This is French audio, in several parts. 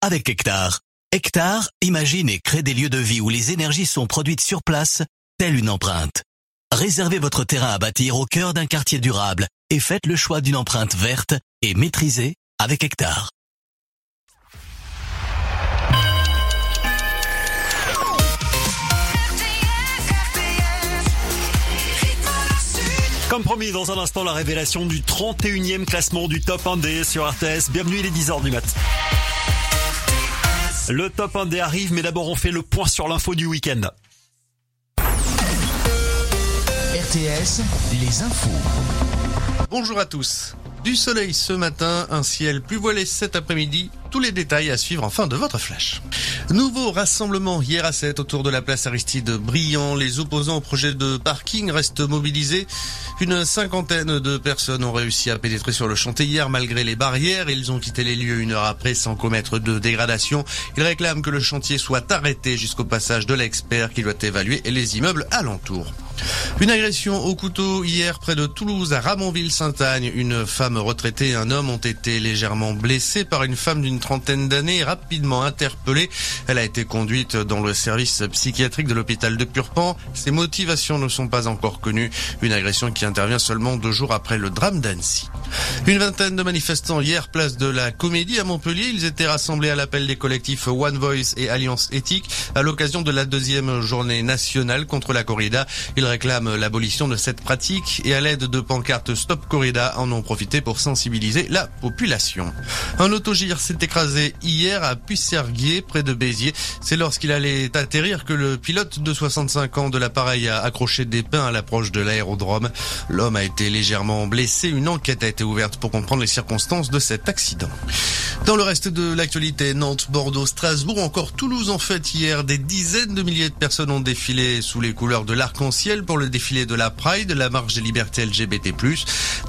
Avec Hectare. Hectare imagine et crée des lieux de vie où les énergies sont produites sur place, telle une empreinte. Réservez votre terrain à bâtir au cœur d'un quartier durable et faites le choix d'une empreinte verte et maîtrisée avec Hectare. Comme promis, dans un instant, la révélation du 31e classement du top 1D sur RTS. Bienvenue, il est 10h du mat. Le top 1D arrive, mais d'abord on fait le point sur l'info du week-end. RTS, les infos. Bonjour à tous. Du soleil ce matin, un ciel plus voilé cet après-midi. Tous les détails à suivre en fin de votre flash. Nouveau rassemblement hier à 7 autour de la place Aristide Briand. Les opposants au projet de parking restent mobilisés. Une cinquantaine de personnes ont réussi à pénétrer sur le chantier hier malgré les barrières. Ils ont quitté les lieux une heure après sans commettre de dégradation. Ils réclament que le chantier soit arrêté jusqu'au passage de l'expert qui doit évaluer les immeubles alentours. Une agression au couteau hier près de Toulouse à Ramonville-Saint-Agne. Une femme retraitée et un homme ont été légèrement blessés par une femme d'une trentaine d'années rapidement interpellée. Elle a été conduite dans le service psychiatrique de l'hôpital de Purpan. Ses motivations ne sont pas encore connues. Une agression qui intervient seulement deux jours après le drame d'Annecy. Une vingtaine de manifestants hier, place de la Comédie à Montpellier. Ils étaient rassemblés à l'appel des collectifs One Voice et Alliance Éthique à l'occasion de la deuxième journée nationale contre la corrida. Ils réclament l'abolition de cette pratique et à l'aide de pancartes Stop Corrida en ont profité pour sensibiliser la population. Un autogire s'est écrasé hier à Puisserguier, près de Béziers. C'est lorsqu'il allait atterrir que le pilote de 65 ans de l'appareil a accroché des pins à l'approche de l'aérodrome. L'homme a été légèrement blessé. Une enquête a été ouverte pour comprendre les circonstances de cet accident. Dans le reste de l'actualité, Nantes, Bordeaux, Strasbourg, encore Toulouse en fête hier. Des dizaines de milliers de personnes ont défilé sous les couleurs de l'arc-en-ciel pour le défilé de la Pride, la marche des libertés LGBT+.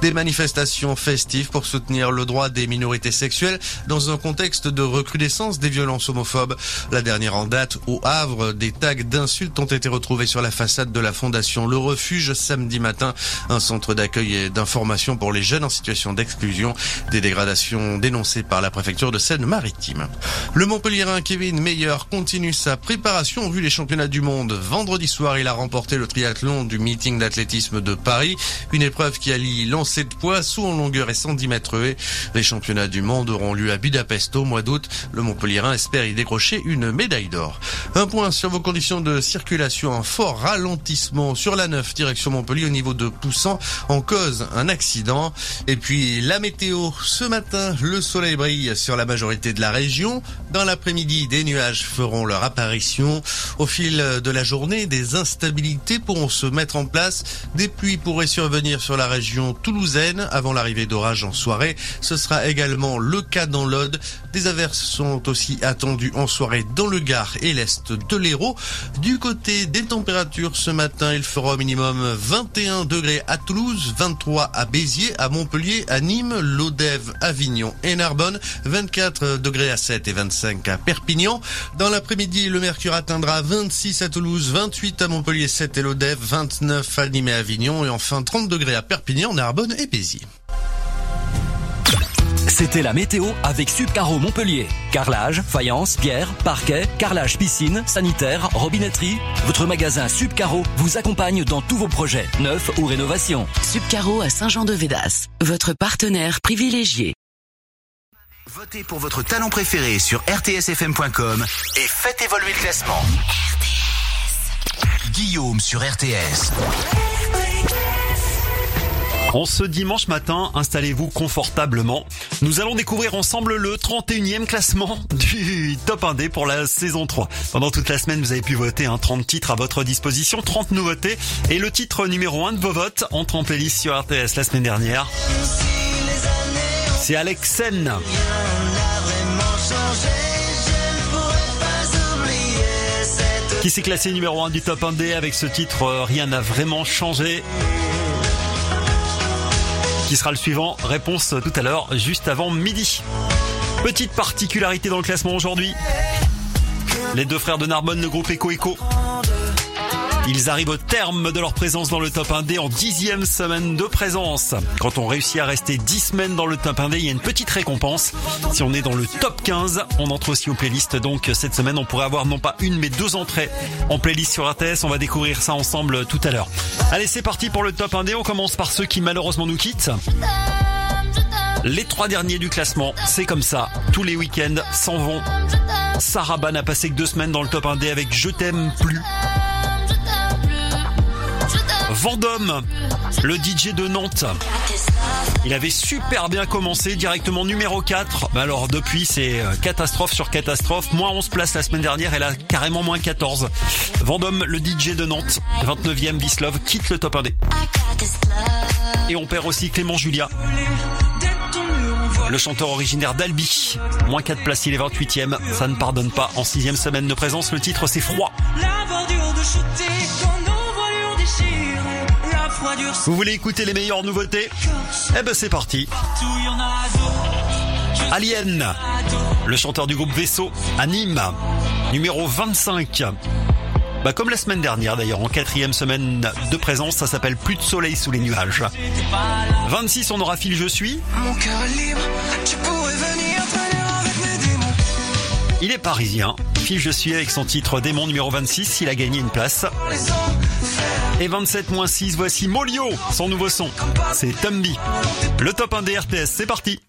Des manifestations festives pour soutenir le droit des minorités sexuelles dans un contexte de recrudescence des violences homophobes. La dernière en date, au Havre, des tags d'insultes ont été retrouvés sur la façade de la fondation Le Refuge samedi matin, un centre d'accueil et d'information pour les jeunes en situation d'exclusion. Des dégradations dénoncées par la préfecture de Seine-Maritime. Le Montpellierin Kevin Meyer continue sa préparation vu les championnats du monde. Vendredi soir, il a remporté le triathlon du meeting d'athlétisme de Paris, une épreuve qui allie lancer de poids, saut en longueur et 110 mètres haies. Les championnats du monde auront lieu à Budapest au mois d'août. Le Montpellierin espère y décrocher une médaille d'or. Un point sur vos conditions de circulation. Un fort ralentissement sur la 9 direction Montpellier au niveau de Poussan en cause un accident. Et puis la météo. Ce matin, le soleil brille sur la majorité de la région. Dans l'après-midi, des nuages feront leur apparition. Au fil de la journée, des instabilités pourront se mettre en place. Des pluies pourraient survenir sur la région toulousaine avant l'arrivée d'orages en soirée. Ce sera également le cas dans l'Aude. Des averses sont aussi attendues en soirée dans le Gard et l'Est de l'Hérault. Du côté des températures, ce matin, il fera au minimum 21 degrés à Toulouse, 23 à Béziers, à Montpellier, à Nîmes, Lodève, Avignon et Narbonne, 24 degrés à 7 et 25 à Perpignan. Dans l'après-midi, le mercure atteindra 26 à Toulouse, 28 à Montpellier, 7 et Lodève, 29 à Nîmes et Avignon et enfin 30 degrés à Perpignan, Narbonne et Béziers. C'était la météo avec Subcaro Montpellier. Carrelage, faïence, pierre, parquet, carrelage piscine, sanitaire, robinetterie. Votre magasin Subcaro vous accompagne dans tous vos projets, neufs ou rénovations. Subcaro à Saint-Jean-de-Védas, votre partenaire privilégié. Votez pour votre talent préféré sur rtsfm.com et faites évoluer le classement. Guillaume sur RTS. En ce dimanche matin, installez-vous confortablement. Nous allons découvrir ensemble le 31e classement du Top 1D pour la saison 3. Pendant toute la semaine, vous avez pu voter un 30 titres à votre disposition, 30 nouveautés. Et le titre numéro 1 de vos votes entre en playlist sur RTS la semaine dernière. C'est Alex Sen. Qui s'est classé numéro 1 du Top 1D avec ce titre euh, Rien n'a vraiment changé qui sera le suivant Réponse tout à l'heure, juste avant midi. Petite particularité dans le classement aujourd'hui. Les deux frères de Narbonne, le groupe Eco Eco. Ils arrivent au terme de leur présence dans le top 1D en dixième semaine de présence. Quand on réussit à rester 10 semaines dans le top 1D, il y a une petite récompense. Si on est dans le top 15, on entre aussi aux playlists. Donc cette semaine, on pourrait avoir non pas une mais deux entrées en playlist sur RTS. On va découvrir ça ensemble tout à l'heure. Allez, c'est parti pour le top 1D. On commence par ceux qui malheureusement nous quittent. Les trois derniers du classement, c'est comme ça. Tous les week-ends s'en vont. Sarah n'a passé que deux semaines dans le top 1D avec Je t'aime plus. Vendôme, le DJ de Nantes. Il avait super bien commencé, directement numéro 4. Mais alors depuis, c'est euh, catastrophe sur catastrophe. Moins 11 places la semaine dernière et là, carrément moins 14. Vendôme, le DJ de Nantes, 29e Bislove, quitte le top 1D. Et on perd aussi Clément Julia. Le chanteur originaire d'Albi, moins 4 places, il est 28ème, ça ne pardonne pas. En sixième semaine de présence, le titre c'est Froid. Vous voulez écouter les meilleures nouveautés Eh ben c'est parti. Alien, le chanteur du groupe Vaisseau, anime, numéro 25. Bah comme la semaine dernière d'ailleurs, en quatrième semaine de présence, ça s'appelle Plus de soleil sous les nuages. 26, on aura fil Je suis. Mon cœur est libre, tu pourrais venir. Il est parisien. Phil Je suis avec son titre Démon numéro 26, il a gagné une place. Et 27 moins 6, voici Molio, son nouveau son. C'est Tumby. Le top 1 des RTS, c'est parti.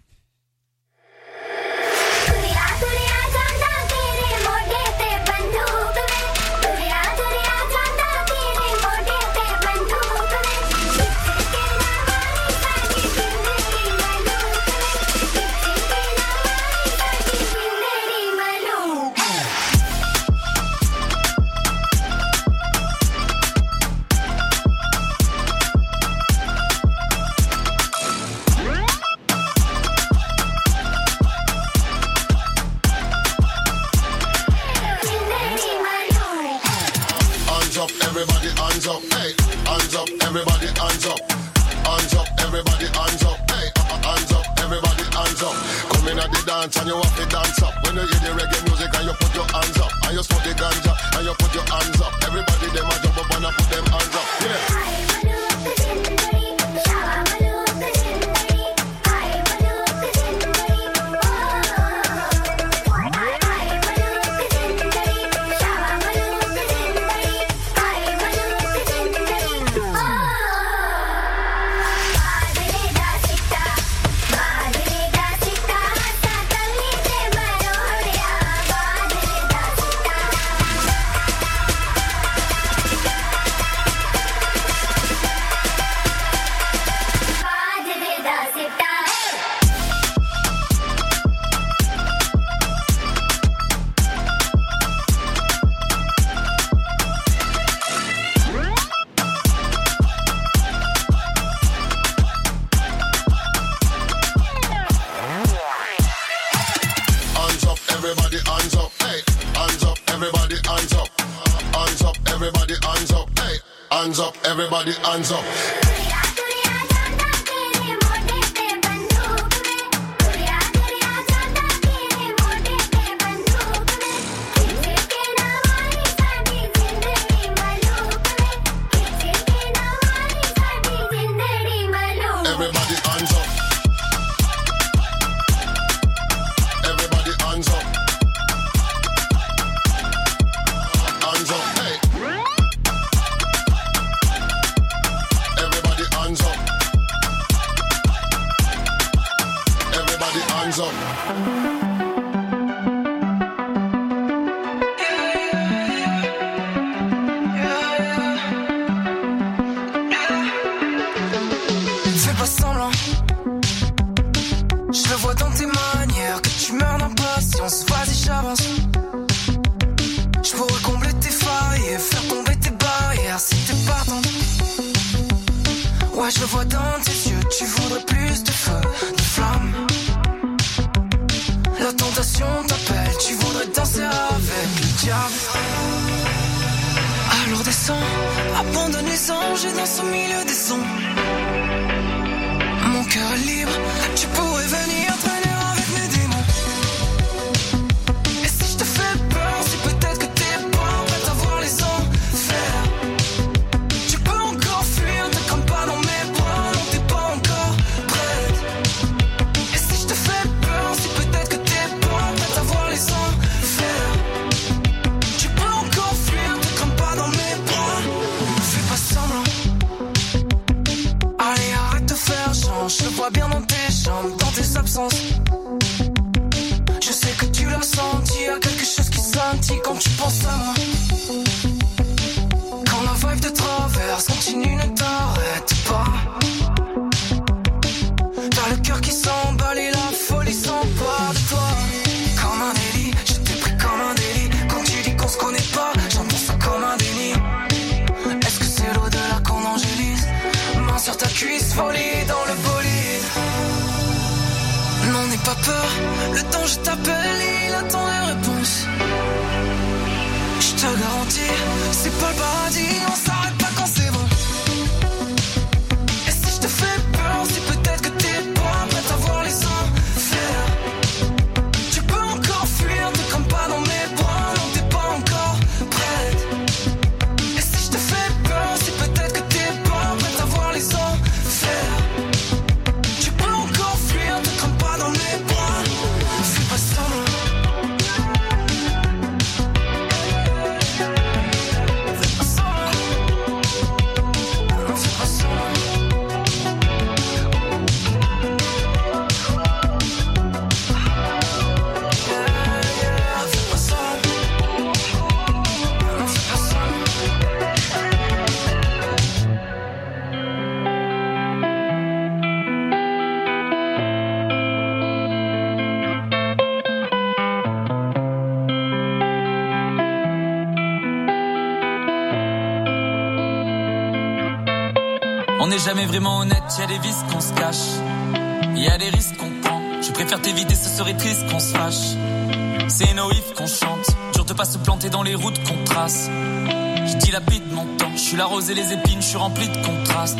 Jamais vraiment honnête, y a des vices qu'on se cache. Y a des risques qu'on prend. Je préfère t'éviter, ce serait triste qu'on se fâche. C'est Noïf qu'on chante. Dur de pas se planter dans les routes qu'on trace. Je dilapide mon temps. Je suis la rose et les épines, je suis rempli de contrastes.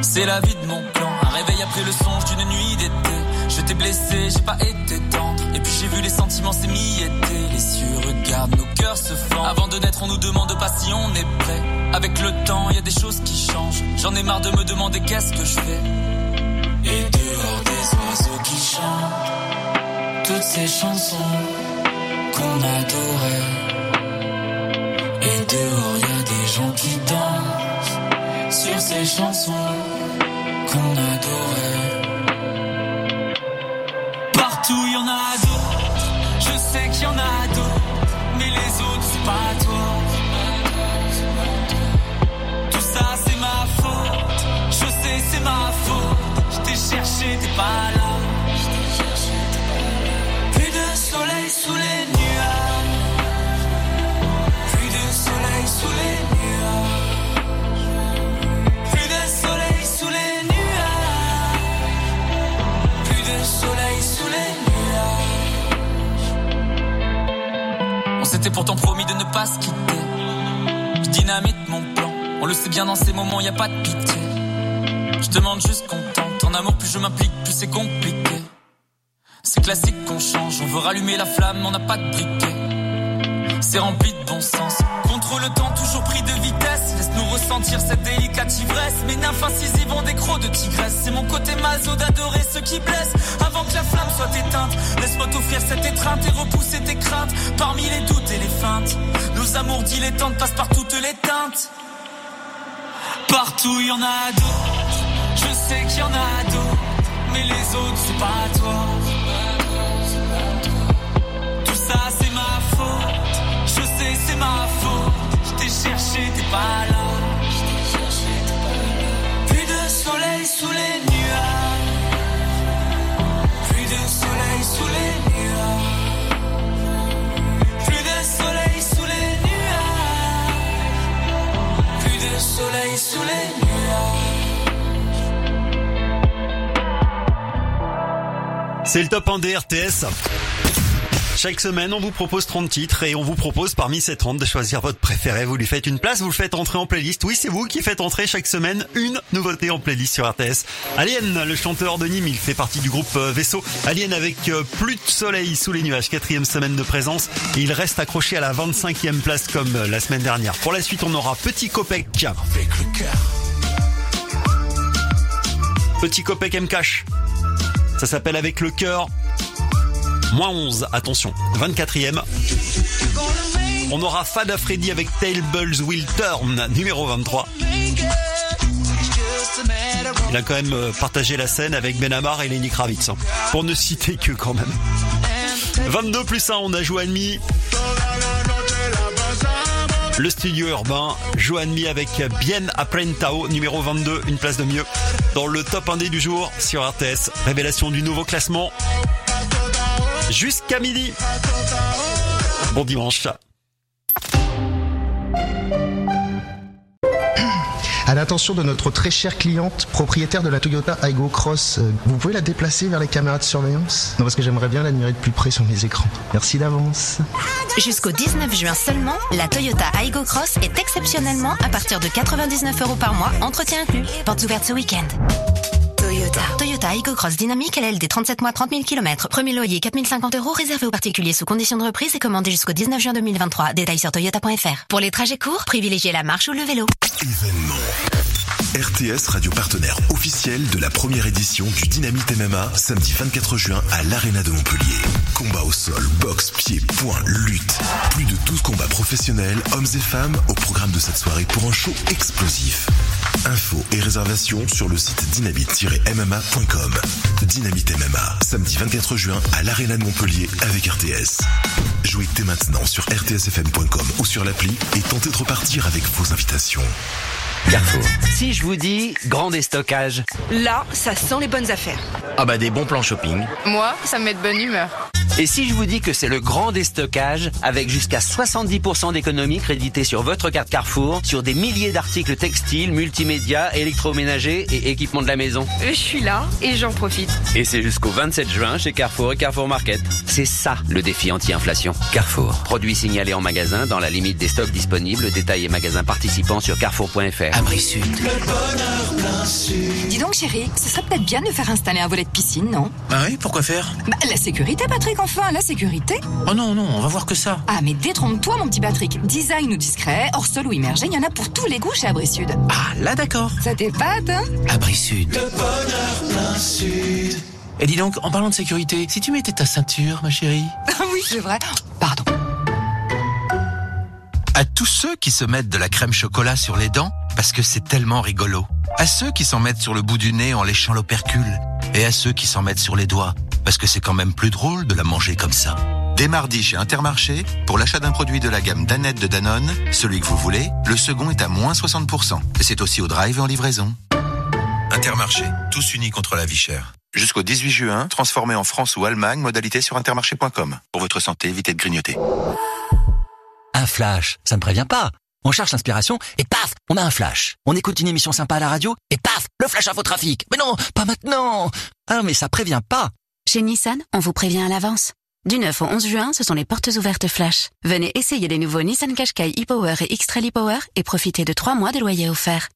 C'est la vie de mon plan. Un réveil après le songe d'une nuit d'été. Je t'ai blessé, j'ai pas été tendre. Et puis j'ai vu les sentiments s'émietter. Les cieux regardent, nos cœurs se fendent. Avant de naître, on nous demande pas si on est prêt. Avec le temps, y a des choses qui changent. J'en ai marre de me demander qu'est-ce que je fais. Et dehors des oiseaux qui chantent. Toutes ces chansons qu'on adorait. Et dehors, y a des gens qui dansent sur ces chansons qu'on adorait. Partout y en a d'autres, je sais qu'il y en a d'autres, mais les autres c'est pas toi. C'est ma faute. Je t'ai cherché, t'es pas là. Plus de soleil sous les nuages, plus de soleil sous les nuages, plus de soleil sous les nuages, plus de soleil sous les nuages. On s'était pourtant promis de ne pas se quitter. Je dynamite mon plan. On le sait bien dans ces moments, y a pas de pitié. Demande juste qu'on tente. En amour, plus je m'implique, plus c'est compliqué. C'est classique qu'on change. On veut rallumer la flamme, on n'a pas de briquet. C'est rempli de bon sens. Contre le temps, toujours pris de vitesse. Laisse-nous ressentir cette délicate ivresse. Mes nymphes incisives ont des crocs de tigresse. C'est mon côté maso d'adorer ceux qui blessent. Avant que la flamme soit éteinte, laisse-moi t'offrir cette étreinte et repousser tes craintes. Parmi les doutes et les feintes, nos amours dilettantes passent par toutes les teintes. Partout y en a d'autres, je sais qu'il y en a d'autres, mais les autres c'est pas toi. Tout ça c'est ma faute, je sais c'est ma faute. Je t'ai cherché, t'es pas là. Plus de soleil sous les nuages, plus de soleil sous les nuages, plus de soleil sous les nuages, plus de soleil sous les nuages. C'est le top 1 des RTS. Chaque semaine, on vous propose 30 titres et on vous propose parmi ces 30 de choisir votre préféré. Vous lui faites une place, vous le faites entrer en playlist. Oui, c'est vous qui faites entrer chaque semaine une nouveauté en playlist sur RTS. Alien, le chanteur de Nîmes, il fait partie du groupe euh, Vaisseau. Alien avec euh, plus de soleil sous les nuages, quatrième semaine de présence. Et il reste accroché à la 25e place comme euh, la semaine dernière. Pour la suite, on aura Petit Copec. Petit Copec M Cash. Ça s'appelle Avec le cœur. Moins 11, attention, 24e. On aura Fada Freddy avec Tailballs Will Turn, numéro 23. Il a quand même euh, partagé la scène avec Benamar et Lenny Kravitz, hein, pour ne citer que quand même. 22 plus 1, on a demi. Le studio urbain, Johan Mi avec Bien Aprentao, numéro 22, une place de mieux. Dans le top 1D du jour sur RTS, révélation du nouveau classement. Jusqu'à midi. Bon dimanche. À l'attention de notre très chère cliente, propriétaire de la Toyota Aygo Cross, euh, vous pouvez la déplacer vers les caméras de surveillance? Non, parce que j'aimerais bien l'admirer de plus près sur mes écrans. Merci d'avance. Jusqu'au 19 juin seulement, la Toyota Aygo Cross est exceptionnellement à partir de 99 euros par mois, entretien inclus. Portes ouvertes ce week-end. Toyota. Toyota Aygo Cross Dynamique LLD 37 mois 30 000 km. Premier loyer 4050 euros réservé aux particuliers sous condition de reprise et commandé jusqu'au 19 juin 2023. Détails sur toyota.fr. Pour les trajets courts, privilégiez la marche ou le vélo. Événement. RTS, radio partenaire officiel de la première édition du Dynamite MMA, samedi 24 juin à l'Arena de Montpellier. Combat au sol, boxe, pied, poing, lutte. Plus de 12 combats professionnels, hommes et femmes, au programme de cette soirée pour un show explosif. Infos et réservations sur le site dynamite-mma.com. Dynamite MMA, samedi 24 juin à l'Arena de Montpellier avec RTS. Jouez dès maintenant sur rtsfm.com ou sur l'appli et tentez de repartir avec vos invitations. Carrefour. Si je vous dis grand déstockage. Là, ça sent les bonnes affaires. Ah bah des bons plans shopping. Moi, ça me met de bonne humeur. Et si je vous dis que c'est le grand déstockage avec jusqu'à 70% d'économie créditée sur votre carte Carrefour sur des milliers d'articles textiles, multimédia, électroménagers et équipements de la maison. Je suis là et j'en profite. Et c'est jusqu'au 27 juin chez Carrefour et Carrefour Market. C'est ça le défi anti-inflation. Carrefour. Produits signalés en magasin dans la limite des stocks disponibles. Détails et magasins participants sur carrefour.fr. Abri Sud. Dis donc chérie, ce serait peut-être bien de faire installer un volet de piscine, non? Ah oui, pourquoi faire? Bah la sécurité Patrick, enfin, la sécurité Oh non, non, on va voir que ça. Ah mais détrompe-toi mon petit Patrick, design ou discret, hors sol ou immergé, il y en a pour tous les goûts chez Abri Sud. Ah là d'accord. Ça t'épate, hein Abri Sud. Le bonheur plein sud. Et dis donc, en parlant de sécurité, si tu mettais ta ceinture, ma chérie? Ah oui, c'est vrai. Pardon. À tous ceux qui se mettent de la crème chocolat sur les dents, parce que c'est tellement rigolo. À ceux qui s'en mettent sur le bout du nez en léchant l'opercule. Et à ceux qui s'en mettent sur les doigts, parce que c'est quand même plus drôle de la manger comme ça. Dès mardi chez Intermarché, pour l'achat d'un produit de la gamme Danette de Danone, celui que vous voulez, le second est à moins 60%. Et c'est aussi au drive et en livraison. Intermarché, tous unis contre la vie chère. Jusqu'au 18 juin, transformé en France ou Allemagne, modalité sur intermarché.com. Pour votre santé, évitez de grignoter. Un flash, ça ne prévient pas. On cherche l'inspiration et paf, on a un flash. On écoute une émission sympa à la radio et paf, le flash info trafic. Mais non, pas maintenant. Ah mais ça prévient pas. Chez Nissan, on vous prévient à l'avance. Du 9 au 11 juin, ce sont les portes ouvertes flash. Venez essayer les nouveaux Nissan Qashqai e-Power et X-Trail e-Power et profitez de 3 mois de loyer offert.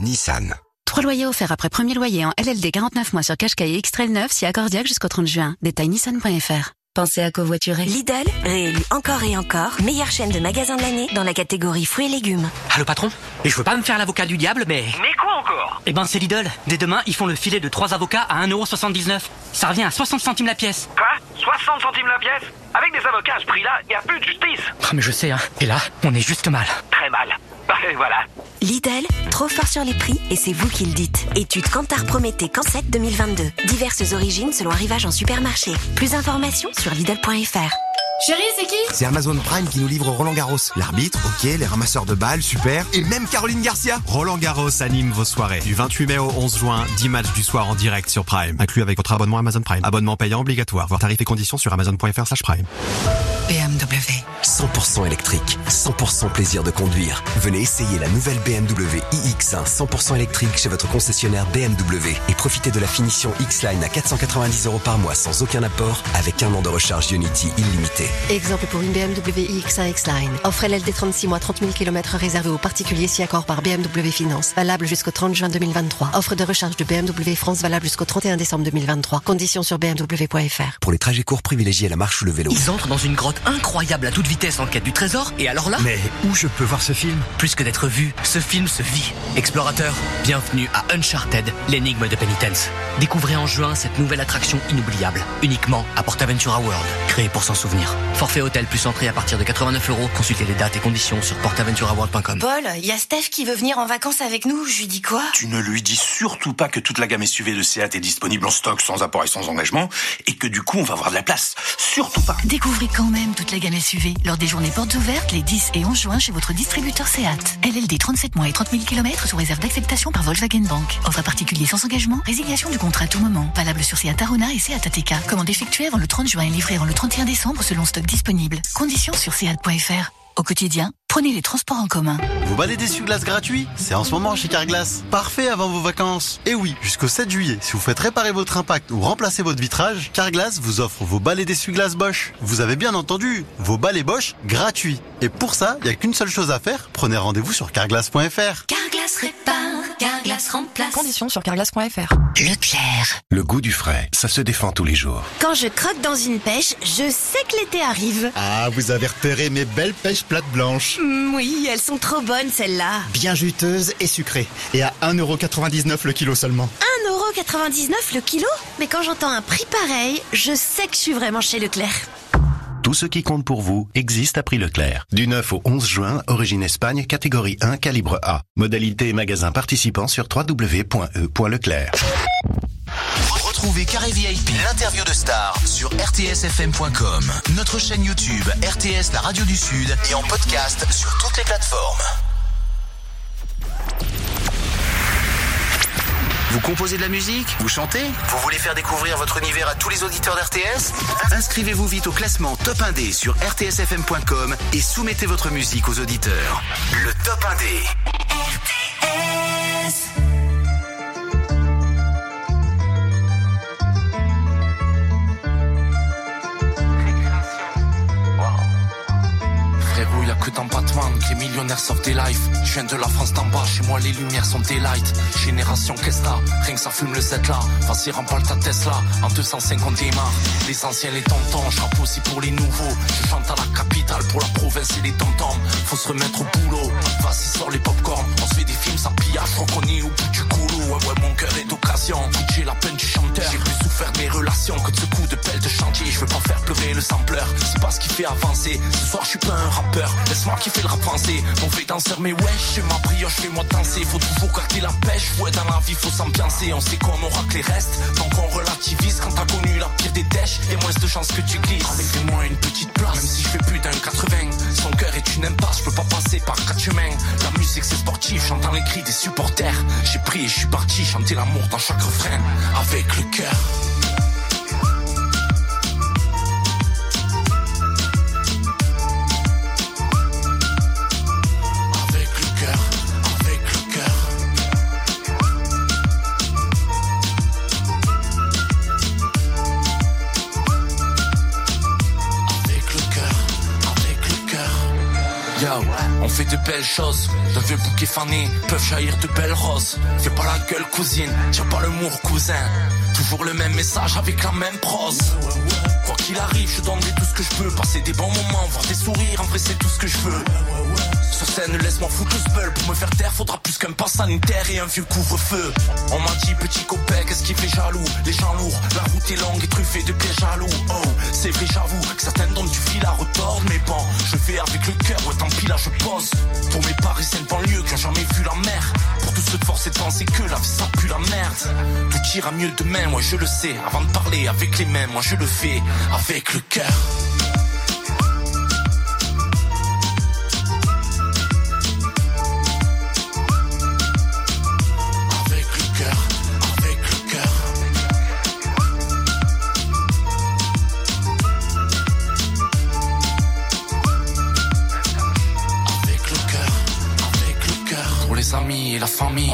Nissan. 3 loyers offerts après premier loyer en LLD 49 mois sur Qashqai et X-Trail 9 si accordiaque jusqu'au 30 juin. Détail nissan.fr. Pensez à covoiturer. Lidl, réélu encore et encore, meilleure chaîne de magasins de l'année dans la catégorie fruits et légumes. Allô patron? Et je veux pas me faire l'avocat du diable, mais... Mais quoi encore? Eh ben c'est Lidl. Dès demain, ils font le filet de 3 avocats à 1,79€. Ça revient à 60 centimes la pièce. Quoi? 60 centimes la pièce? Avec des avocats à ce prix-là, y a plus de justice. Ah mais je sais, hein. Et là, on est juste mal. Très mal. Voilà. Lidl, trop fort sur les prix et c'est vous qui le dites. Étude Kantar Prométhée Cansec 2022. Diverses origines selon arrivage en supermarché. Plus d'informations sur Lidl.fr. Chérie, c'est qui? C'est Amazon Prime qui nous livre Roland Garros. L'arbitre, ok, les ramasseurs de balles, super. Et même Caroline Garcia. Roland Garros anime vos soirées. Du 28 mai au 11 juin, 10 matchs du soir en direct sur Prime. Inclus avec votre abonnement Amazon Prime. Abonnement payant obligatoire. Voir tarifs et conditions sur amazon.fr slash prime. BMW. 100% électrique. 100% plaisir de conduire. Venez essayer la nouvelle BMW iX1 100% électrique chez votre concessionnaire BMW et profitez de la finition X-Line à 490 euros par mois sans aucun apport avec un an de recharge Unity illimité. Exemple pour une BMW iX1 X-Line. Offre LLD 36 mois 30 000 km réservé aux particuliers si accord par BMW Finance. Valable jusqu'au 30 juin 2023. Offre de recharge de BMW France valable jusqu'au 31 décembre 2023. Conditions sur bmw.fr. Pour les trajets courts, privilégiez la marche ou le vélo. Ils entrent dans une grotte incroyable à toute vitesse en quête du trésor, et alors là Mais où je peux voir ce film? Plus que d'être vu, ce film se vit. Explorateur, bienvenue à Uncharted, l'énigme de Penitence. Découvrez en juin cette nouvelle attraction inoubliable, uniquement à PortAventura World, créée pour s'en souvenir. Forfait hôtel plus entrée à partir de 89 euros. Consultez les dates et conditions sur portaventuraworld.com. Paul, il y a Steph qui veut venir en vacances avec nous. Je lui dis quoi? Tu ne lui dis surtout pas que toute la gamme SUV de Seat est disponible en stock sans apport et sans engagement et que du coup on va avoir de la place. Surtout pas. Découvrez quand même même toute la gamme SUV lors des journées portes ouvertes les 10 et 11 juin chez votre distributeur SEAT. LLD 37 mois et 30 000 km sous réserve d'acceptation par Volkswagen Bank. Offre à particulier sans engagement, résiliation du contrat à tout moment. Valable sur SEAT Arona et SEAT ATK. Commande effectuée avant le 30 juin et livrée avant le 31 décembre selon stock disponible. Conditions sur SEAT.fr. Au quotidien, prenez les transports en commun. Vous balais d'essuie-glace gratuit? C'est en ce moment chez Carglass. Parfait avant vos vacances. Et oui, jusqu'au 7 juillet, si vous faites réparer votre impact ou remplacer votre vitrage, Carglass vous offre vos balais d'essuie-glace Bosch. Vous avez bien entendu, vos balais Bosch gratuits. Et pour ça, il n'y a qu'une seule chose à faire. Prenez rendez-vous sur carglass.fr. Carglass répare, Carglass remplace. Conditions sur carglass.fr. Leclerc. Le goût du frais, ça se défend tous les jours. Quand je croque dans une pêche, je sais que l'été arrive. Ah, vous avez repéré mes belles pêches plates blanches. Mm, oui, elles sont trop bonnes celles-là. Bien juteuses et sucrées. Et à 1,99€ le kilo seulement. 1,99€ le kilo Mais quand j'entends un prix pareil, je sais que je suis vraiment chez Leclerc. Tout ce qui compte pour vous existe à prix Leclerc. Du 9 au 11 juin, origine Espagne, catégorie 1, calibre A. Modalité et magasin participant sur www.e.leclerc. Retrouvez Carré VIP, l'interview de star sur rtsfm.com, notre chaîne YouTube RTS La Radio du Sud et en podcast sur toutes les plateformes. Vous composez de la musique? Vous chantez? Vous voulez faire découvrir votre univers à tous les auditeurs d'RTS Inscrivez-vous vite au classement Top 1D sur rtsfm.com et soumettez votre musique aux auditeurs. Le Top 1D. RTS. Que dans Batman que les millionnaires sortent des lives. Je viens de la France d'en bas, chez moi les lumières sont des lights. Génération Kesta, rien que ça fume le Z là. Vas-y, remballe ta Tesla, en 250 démarre. Les anciens, les tontons, je rappe aussi pour les nouveaux. Je chante à la capitale pour la province et les tontons. Faut se remettre au boulot. Vas-y, sors les popcorn, on se fait des films sans pillage. Je au bout du couloir. Ouais, ouais, mon cœur est d'occasion. J'ai la peine du chanteur. De mes relations que de ce coup de pelle de chantier. Je veux pas faire pleurer le sampleur. C'est pas ce qui fait avancer. Ce soir, je suis pas un rappeur. Laisse-moi kiffer le rap français. Mauvais danseur, mais ouais, je ma brioche, fais-moi danser. Faut toujours garder la pêche. Ouais, dans la vie, faut s'ambiancer. On sait qu'on aura que les restes. Donc on relativise quand t'as connu la pire des dèches. Y'a moins de chances que tu glisses. Avec moi une petite place. Même si je fais plus d'un 80. Son cœur est une impasse. Je peux pas passer par quatre chemins. La musique, c'est sportif. J'entends les cris des supporters. J'ai pris et je suis parti chanter l'amour dans chaque refrain. Avec le cœur. De belles choses. D'un vieux bouquet fané peuvent jaillir de belles roses. Fais pas la gueule, cousine. Tire pas le mur, cousin. Toujours le même message avec la même prose. Quoi qu'il arrive, je donnerai tout ce que je peux. Passer des bons moments, voir des sourires, en vrai, c'est tout ce que je veux. Scène, laisse-moi foutre le spell. Pour me faire taire, faudra plus qu'un pass sanitaire et un vieux couvre-feu. On m'a dit, petit copain, qu'est-ce qui fait jaloux? Les gens lourds, la route est longue et truffée de pièges jaloux. Oh, c'est vrai, j'avoue, que certaines donnent du fil à retordre. Mais bon, je fais avec le cœur, ouais, tant pis, là, je pose. Pour mes parisiennes banlieues qui ont jamais vu la mer. Pour tous ceux de force et de penser que la vie, ça pue la merde. Tout ira mieux demain, moi, je le sais. Avant de parler avec les mains, moi, je le fais avec le cœur.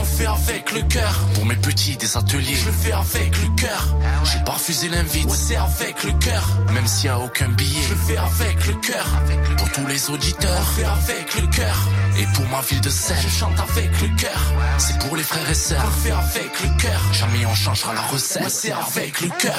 Fait avec le cœur. Pour mes petits des ateliers, je le fais avec le cœur. J'ai pas refusé l'invite, ouais, c'est avec le cœur. Même s'il y a aucun billet, je le fais avec le cœur. Pour tous les auditeurs, on fait avec le cœur. Et pour ma ville de Seine, je chante avec le cœur. C'est pour les frères et sœurs, on fait avec le cœur. Jamais on changera la recette, ouais, c'est avec le cœur.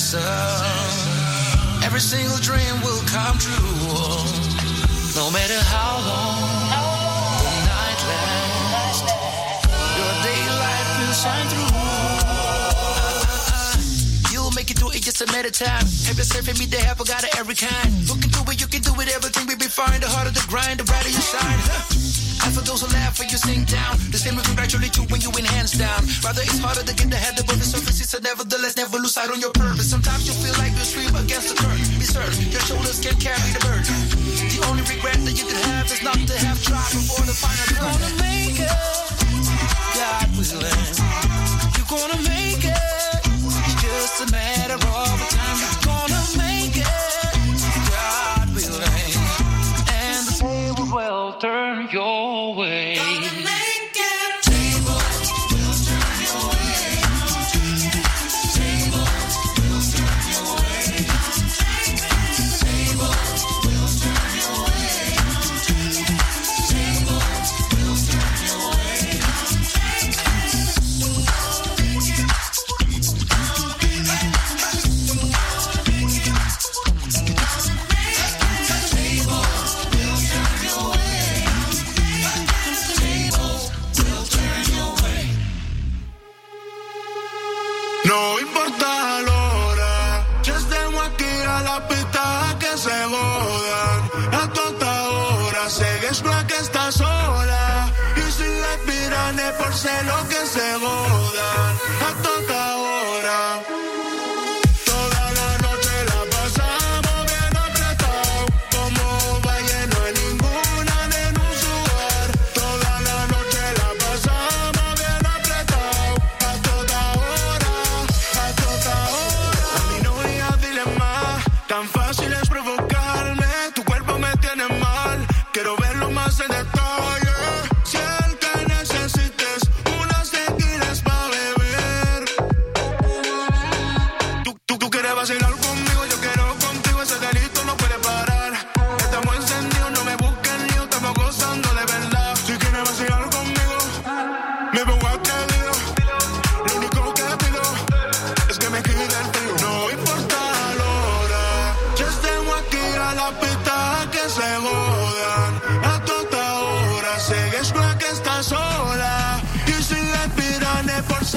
little every single dream will come true. No matter how long the night lasts, your daylight will shine through. You'll make it through it just a matter of time. Have yourself and me the help, I got it every kind. Can do it, you can do it, everything will be fine. The harder the grind, the brighter you shine. And for those who laugh when you sink down, the same will congratulate you when you win hands down. Rather, it's harder to get the head above the surface. It's a nevertheless, never lose sight on your purpose. Sometimes you feel like you swim against the current. Be certain your shoulders can carry the burden. The only regret that you can have is not to have tried before the final You're gonna make it. God willing. You're gonna make it. It's just a matter of por ser lo que se jodan.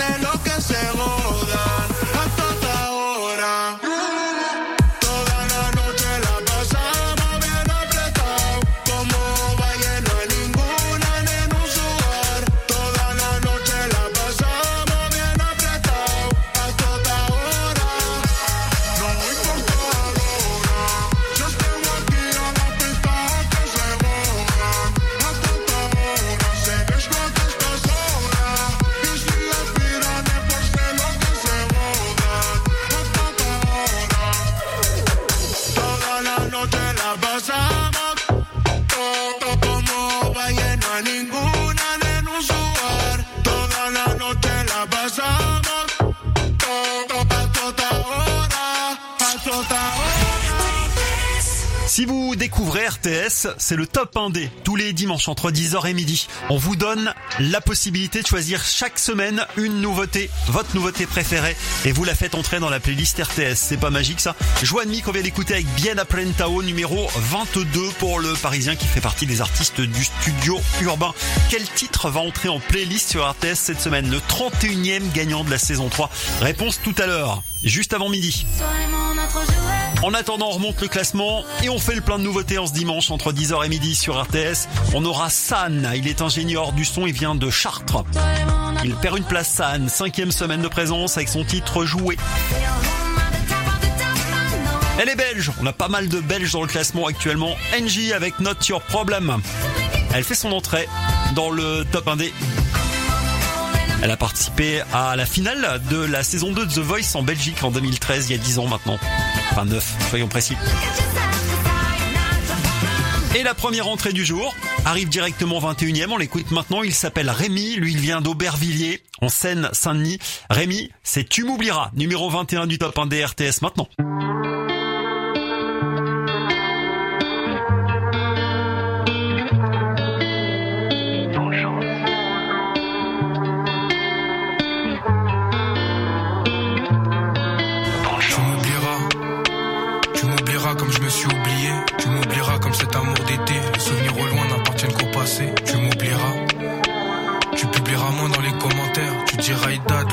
Es por ser lo que se jodan. Découvrez RTS, c'est le top 1D. Tous les dimanches entre 10h et midi. On vous donne la possibilité de choisir chaque semaine une nouveauté, votre nouveauté préférée, et vous la faites entrer dans la playlist RTS. C'est pas magique ça? Joanne qu'on vient d'écouter avec Bien Aprentao, numéro 22 pour le Parisien qui fait partie des artistes du studio urbain. Quel titre va entrer en playlist sur RTS cette semaine? Le 31e gagnant de la saison 3. Réponse tout à l'heure, juste avant midi. En attendant, on remonte le classement et on fait le plein de nouveautés en ce dimanche entre 10h et midi sur RTS. On aura San, il est ingénieur du son, il vient de Chartres. Il perd une place San, cinquième semaine de présence avec son titre Joué. Elle est belge, on a pas mal de belges dans le classement actuellement. NJ avec Not Your Problem. Elle fait son entrée dans le top 1D elle a participé à la finale de la saison 2 de The Voice en Belgique en 2013, il y a 10 ans maintenant. Enfin 9, soyons précis. Et la première entrée du jour arrive directement 21e. On l'écoute maintenant. Il s'appelle Rémi. Lui, il vient d'Aubervilliers, en Seine-Saint-Denis. Rémi, c'est Tu m'oublieras. Numéro 21 du top 1 des RTS maintenant.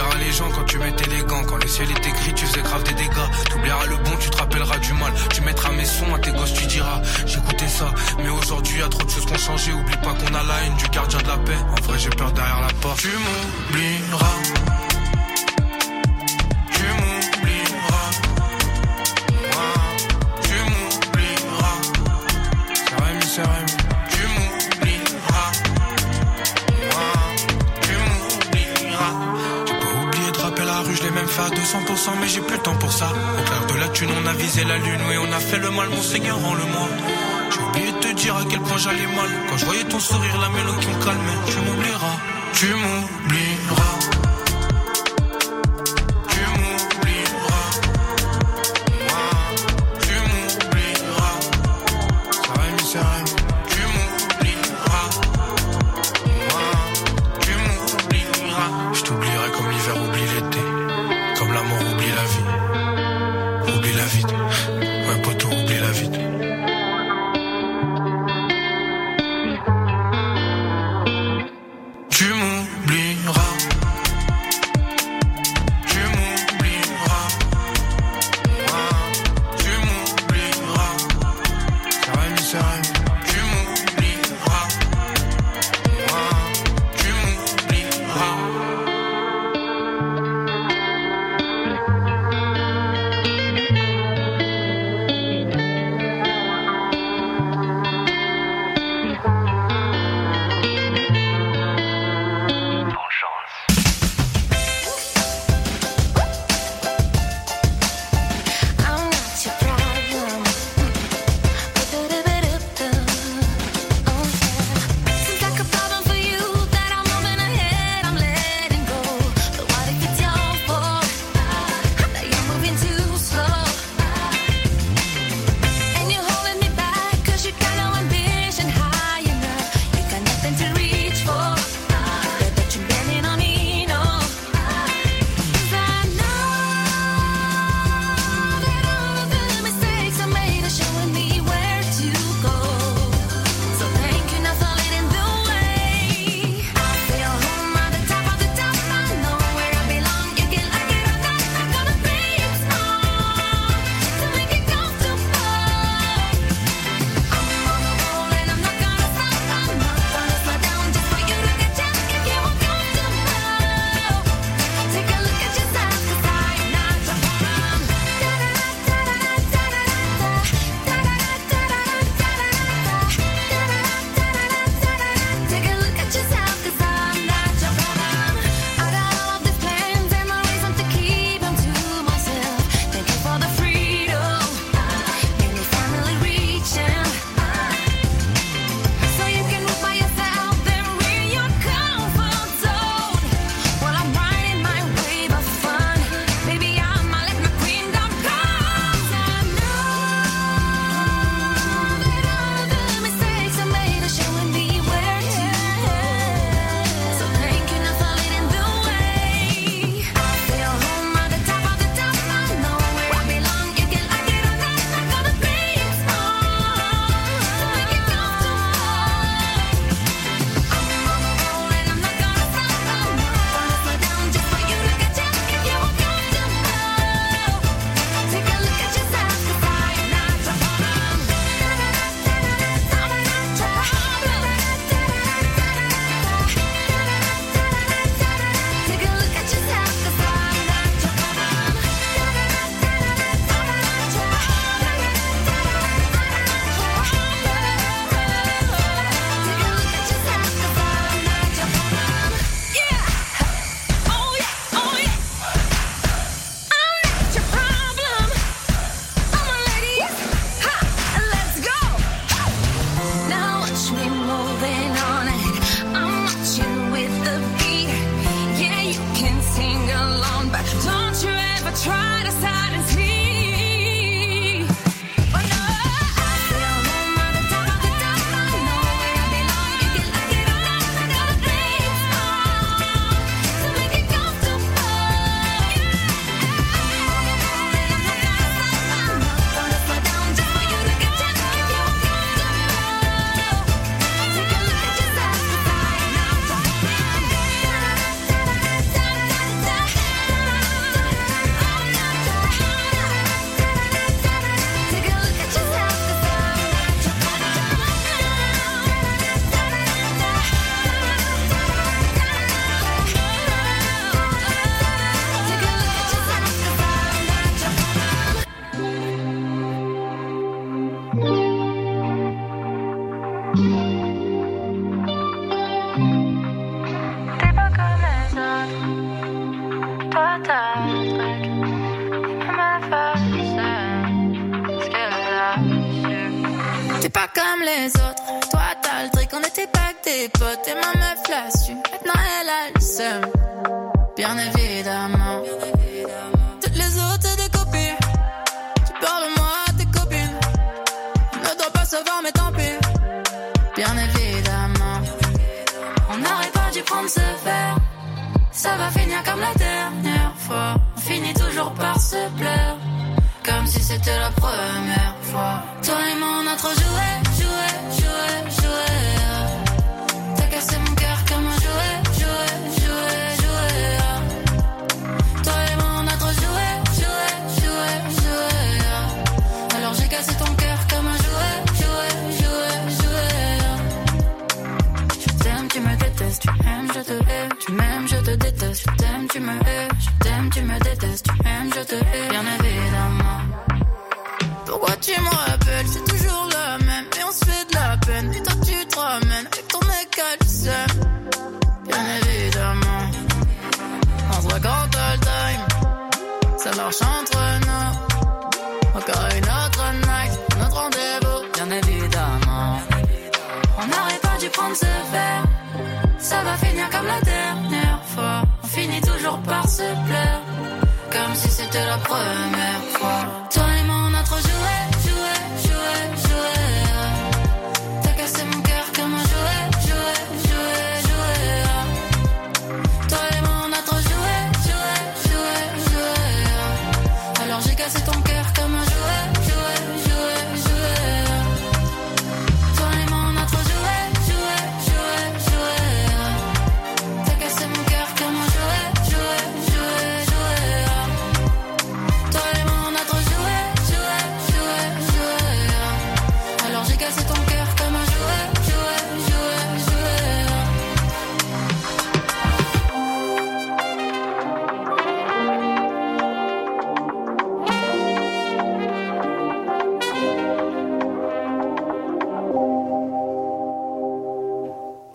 T'oublieras les gens quand tu mettais les gants, quand le ciel était gris, tu faisais grave des dégâts. T'oublieras le bon, tu te rappelleras du mal. Tu mettras mes sons à tes gosses, tu diras, j'écoutais ça. Mais aujourd'hui, y trop de choses qui ont changé. Oublie pas qu'on a la haine du gardien de la paix. En vrai, j'ai peur derrière la porte. Tu m'oublieras. Mais j'ai plus le temps pour ça. Au clair de la thune, on a visé la lune, oui, on a fait le mal, mon Seigneur, rend-le-moi. J'ai oublié de te dire à quel point j'allais mal. Quand je voyais ton sourire, la mélodie me calmait. Tu m'oublieras, tu m'oublieras.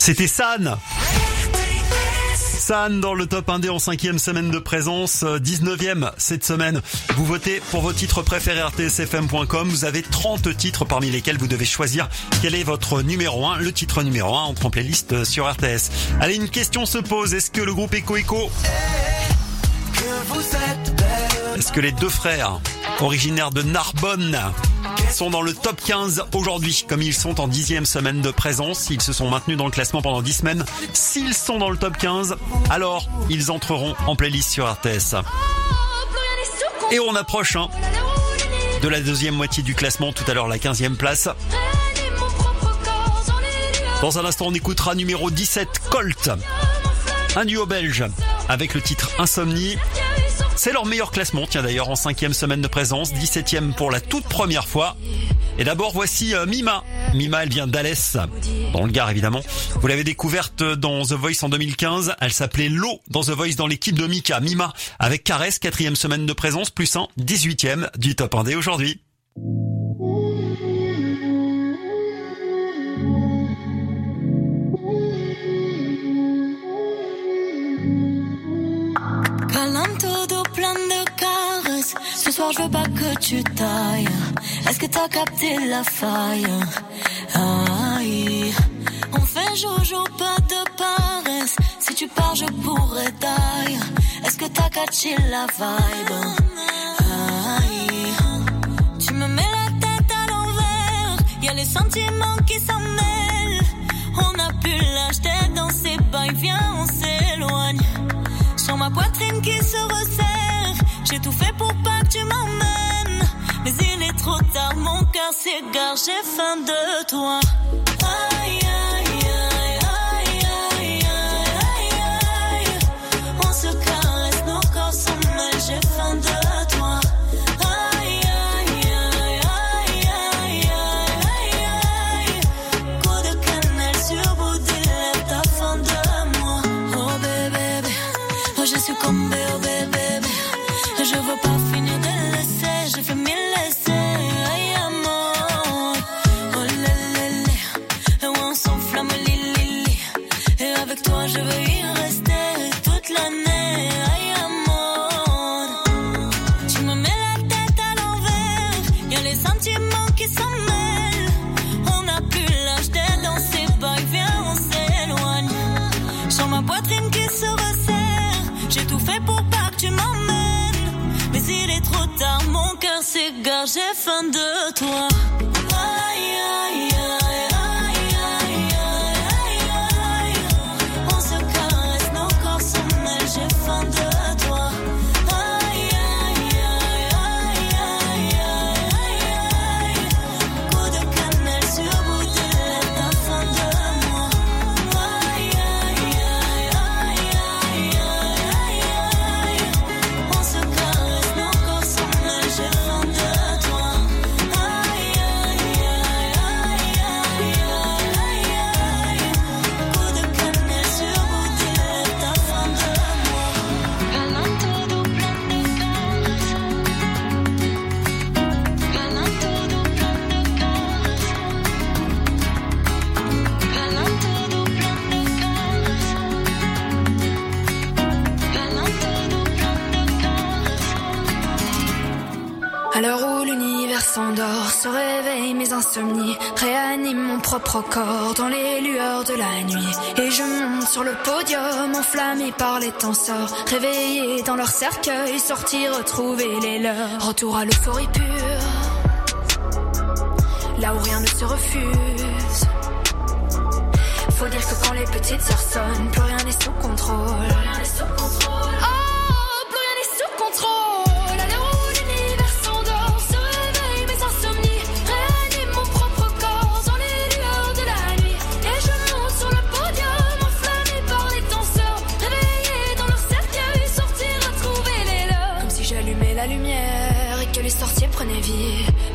C'était San San dans le top 1D en cinquième semaine de présence, euh, 19e cette semaine. Vous votez pour vos titres préférés rtsfm.com. Vous avez 30 titres parmi lesquels vous devez choisir quel est votre numéro 1, le titre numéro 1 entre en playlist euh, sur RTS. Allez, une question se pose. Est-ce que le groupe Eco Eco... Est-ce que les deux frères, originaires de Narbonne, sont dans le top 15 aujourd'hui. Comme ils sont en dixième semaine de présence, ils se sont maintenus dans le classement pendant 10 semaines. S'ils sont dans le top 15, alors ils entreront en playlist sur RTS. Et on approche hein, de la deuxième moitié du classement, tout à l'heure la 15e place. Dans un instant, on écoutera numéro 17, Colt, un duo belge, avec le titre Insomnie. C'est leur meilleur classement, tiens d'ailleurs en cinquième semaine de présence, 17ème pour la toute première fois. Et d'abord voici euh, Mima. Mima, elle vient d'Alès, dans le Gard évidemment. Vous l'avez découverte dans The Voice en 2015. Elle s'appelait Lo dans The Voice dans l'équipe de Mika. Mima avec Caresse, quatrième semaine de présence, plus un 18ème du top 1D aujourd'hui. soir, je veux pas que tu tailles. Est-ce que t'as capté la faille? Aïe. On fait jojo, pas de paresse. Si tu pars, je pourrais taille. Est-ce que t'as catché la vibe? Aïe. Tu me mets la tête à l'envers. Y a les sentiments qui s'en mêlent. On a pu l'acheter dans ses bails. Viens, on s'éloigne. Sur ma poitrine qui se resserre j'ai tout fait pour pas que tu m'emmènes. Mais il est trop tard, mon cœur s'égare, j'ai faim de toi. Aïe, aïe, je veux y rester toute l'année. Aïe, amour. Tu me mets la tête à l'envers. Y a les sentiments qui s'en mêlent. On a pu l'acheter dans ses bails. Viens, on s'éloigne. Sur ma poitrine qui se resserre. J'ai tout fait pour pas que tu m'emmènes. Mais il est trop tard, mon cœur s'égare. J'ai faim de toi. Aïe, aïe, aïe, s'endort, se réveillent mes insomnies, réanime mon propre corps dans les lueurs de la nuit. Et je monte sur le podium, enflammé par les tenseurs, réveillé dans leur cercueil, sortir retrouver les leurs. Retour à l'euphorie pure, là où rien ne se refuse. Faut dire que quand les petites sœurs sonnent, plus rien n'est sous contrôle.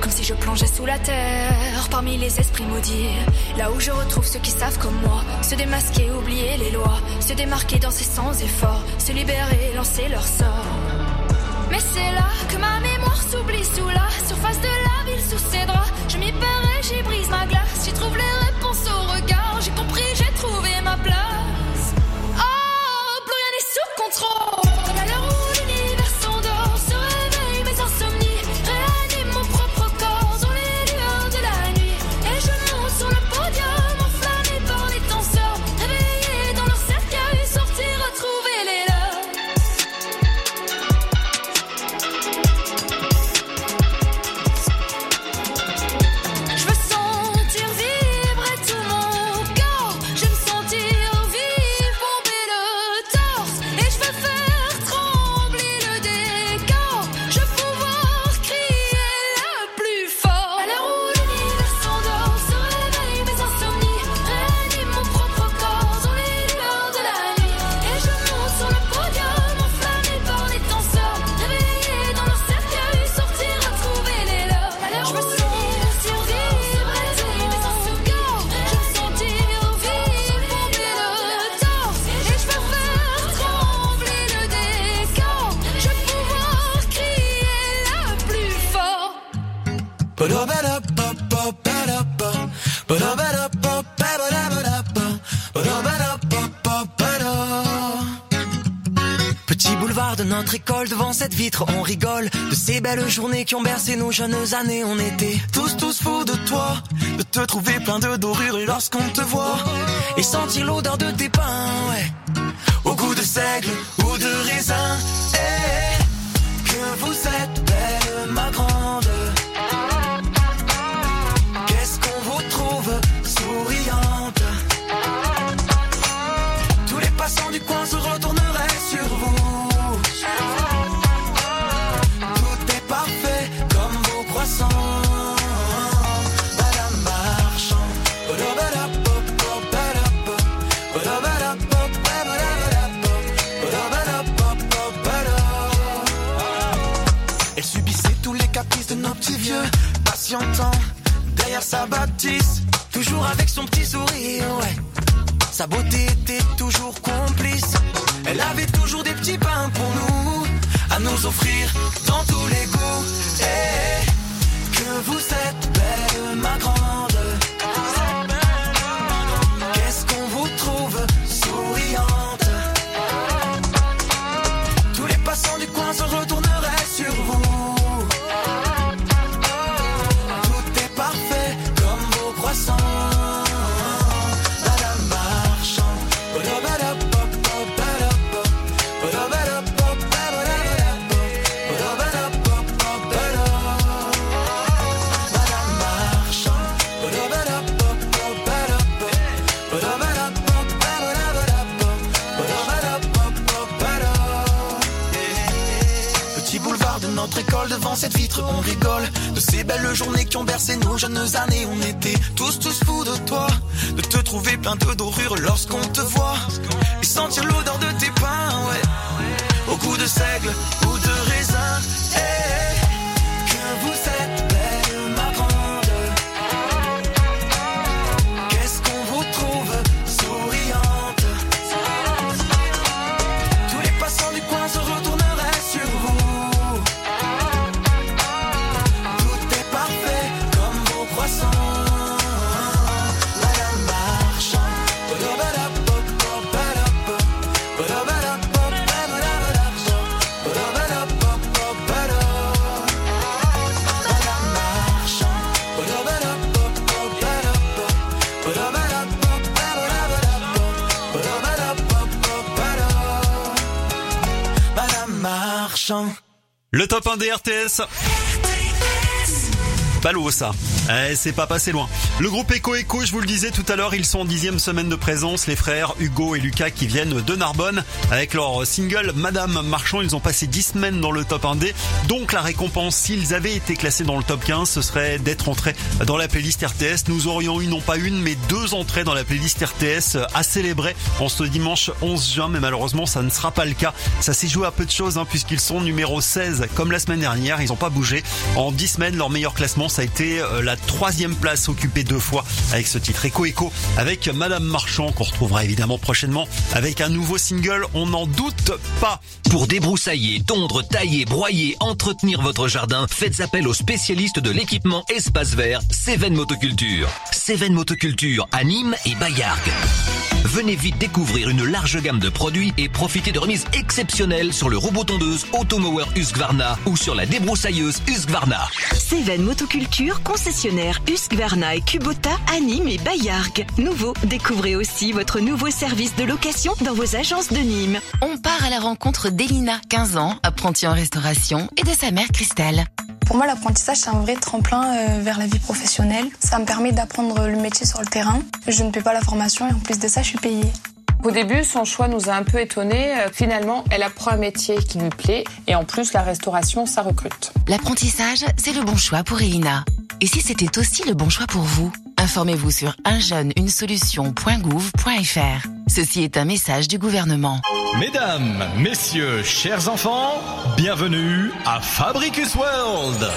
Comme si je plongeais sous la terre, parmi les esprits maudits. Là où je retrouve ceux qui savent comme moi, se démasquer, oublier les lois, se démarquer, danser sans effort, se libérer, lancer leur sort. Mais c'est là que ma mémoire s'oublie sous la surface de la ville, sous ses draps. Je m'y perds et j'y brise ma glace. J'y trouve les réponses au regard. J'ai compris, j'ai trouvé ma place. Devant cette vitre, on rigole de ces belles journées qui ont bercé nos jeunes années. On était tous, tous fous de toi, de te trouver plein de dorures lorsqu'on te voit et sentir l'odeur de tes pains, ouais. Au goût de seigle Sa beauté était toujours complice. Elle avait toujours des petits pains pour nous, à nous offrir années, on était tous, tous fous de toi. De te trouver plein de dorures lorsqu'on te voit. Et sentir l'odeur RTS. Ça. Eh, c'est pas passé loin. Le groupe Echo Echo, je vous le disais tout à l'heure, ils sont en dixième semaine de présence. Les frères Hugo et Lucas qui viennent de Narbonne avec leur single Madame Marchand. Ils ont passé 10 semaines dans le top 1D. Donc la récompense, s'ils avaient été classés dans le top 15, ce serait d'être entrés dans la playlist RTS. Nous aurions eu non pas une, mais deux entrées dans la playlist RTS à célébrer en ce dimanche 11 juin. Mais malheureusement, ça ne sera pas le cas. Ça s'est joué à peu de choses hein, puisqu'ils sont numéro 16 comme la semaine dernière. Ils n'ont pas bougé. En 10 semaines, leur meilleur classement, ça a été euh, la troisième place occupée deux fois avec ce titre Echo Echo avec Madame Marchand qu'on retrouvera évidemment prochainement avec un nouveau single. On n'en doute pas. Pour débroussailler, tondre, tailler, broyer, entretenir votre jardin, faites appel aux spécialistes de l'équipement espace vert, Céven Motoculture. Céven Motoculture à Nîmes et Bayargues. Venez vite découvrir une large gamme de produits et profitez de remises exceptionnelles sur le robot tondeuse Automower Husqvarna ou sur la débroussailleuse Husqvarna. Céven Motoculture, concessionnaire Husqvarna et Kubota à Nîmes et Bayargues. Nouveau, découvrez aussi votre nouveau service de location dans vos agences de Nîmes. On part à la rencontre d'Elina, 15 ans, apprentie en restauration, et de sa mère Christelle. Pour moi, l'apprentissage, c'est un vrai tremplin euh, vers la vie professionnelle. Ça me permet d'apprendre le métier sur le terrain. Je ne paie pas la formation et en plus de ça, je suis payée. Au début, son choix nous a un peu étonnés. Euh, Finalement, elle apprend un métier qui lui plaît et en plus, la restauration, ça recrute. L'apprentissage, c'est le bon choix pour Elina. Et si c'était aussi le bon choix pour vous? Informez-vous sur unjeune-une-solution.gouv.fr. Ceci est un message du gouvernement. Mesdames, messieurs, chers enfants, bienvenue à Fabricus World.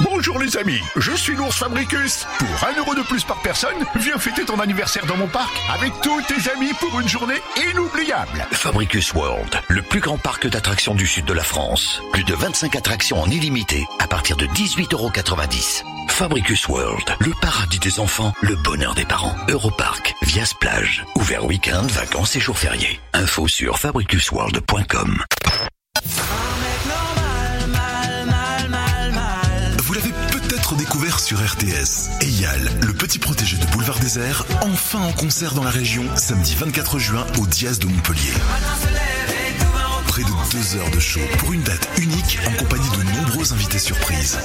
Bonjour les amis, je suis l'ours Fabricus. Pour un euro de plus par personne, viens fêter ton anniversaire dans mon parc avec tous tes amis pour une journée inoubliable. Fabricus World, le plus grand parc d'attractions du sud de la France. Plus de 25 attractions en illimité à partir de 18,90€. Fabricus World, le paradis des enfants, le bonheur des parents. Europarc, Vias Plage, ouvert week-end, vacances et jours fériés. Info sur fabricusworld.com. sur RTS. Eyal, le petit protégé de Boulevard Désert, enfin en concert dans la région, samedi 24 juin au Diaz de Montpellier. Près de deux heures de show pour une date unique en compagnie de nombreux invités surprises.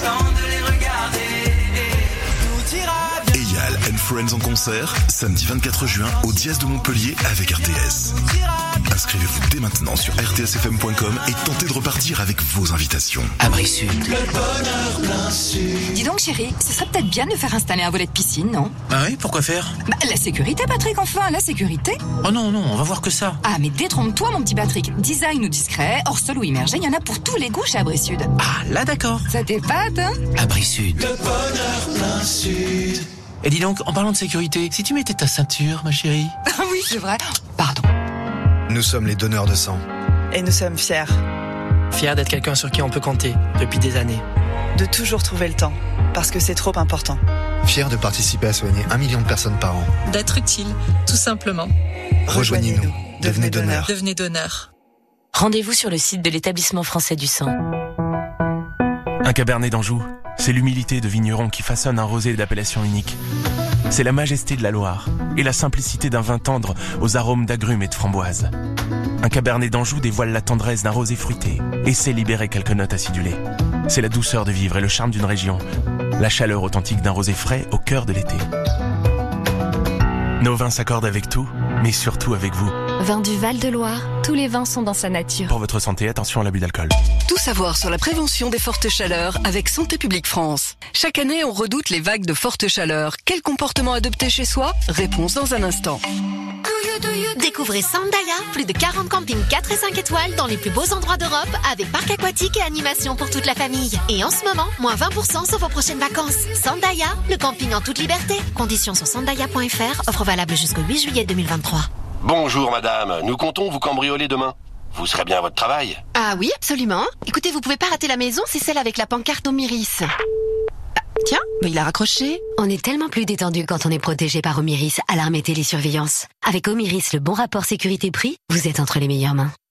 Friends en concert, samedi 24 juin au Diaz de Montpellier avec RTS. Inscrivez-vous dès maintenant sur rtsfm.com et tentez de repartir avec vos invitations. Abri Sud. Dis donc chérie, ce serait peut-être bien de faire installer un volet de piscine, non? Ah oui, pourquoi faire? Bah la sécurité Patrick, enfin, la sécurité Oh non, non, on va voir que ça. Ah mais détrompe-toi mon petit Patrick, design ou discret, hors sol ou immergé, il y en a pour tous les goûts chez Abri Sud. Ah, là d'accord. Ça t'épate, hein? Abri Sud. Et dis donc, en parlant de sécurité, si tu mettais ta ceinture, ma chérie. Ah oui, c'est vrai. Nous sommes les donneurs de sang. Et nous sommes fiers Fier d'être quelqu'un sur qui on peut compter depuis des années. de toujours trouver le temps, parce que c'est trop important. Fiers de participer à soigner un million de personnes par an. D'être utile, tout simplement. Rejoignez-nous. Devenez donneur. Devenez donneur. Rendez-vous sur le site de l'établissement français du sang. Un cabernet d'Anjou, c'est l'humilité de vigneron qui façonne un rosé d'appellation unique. C'est la majesté de la Loire et la simplicité d'un vin tendre aux arômes d'agrumes et de framboises. Un cabernet d'Anjou dévoile la tendresse d'un rosé fruité et sait libérer quelques notes acidulées. C'est la douceur de vivre et le charme d'une région, la chaleur authentique d'un rosé frais au cœur de l'été. Nos vins s'accordent avec tout, mais surtout avec vous. Vin du Val-de-Loire, tous les vins sont dans sa nature. Pour votre santé, attention à l'abus d'alcool. Tout savoir sur la prévention des fortes chaleurs avec Santé publique France. Chaque année, on redoute les vagues de forte chaleur. Quel comportement adopter chez soi? Réponse dans un instant. Découvrez Sandaya, plus de 40 campings 4 et 5 étoiles dans les plus beaux endroits d'Europe avec parc aquatique et animation pour toute la famille. Et en ce moment, moins 20% sur vos prochaines vacances. Sandaya, le camping en toute liberté. Conditions sur sandaya.fr, offre valable jusqu'au 8 juillet 2023. Bonjour madame, nous comptons vous cambrioler demain. Vous serez bien à votre travail Ah oui, absolument. Écoutez, vous pouvez pas rater la maison, c'est celle avec la pancarte Omiris. Ah, tiens, mais il a raccroché. On est tellement plus détendu quand on est protégé par Omiris, alarme et télésurveillance. Avec Omiris, le bon rapport sécurité-prix, vous êtes entre les meilleures mains.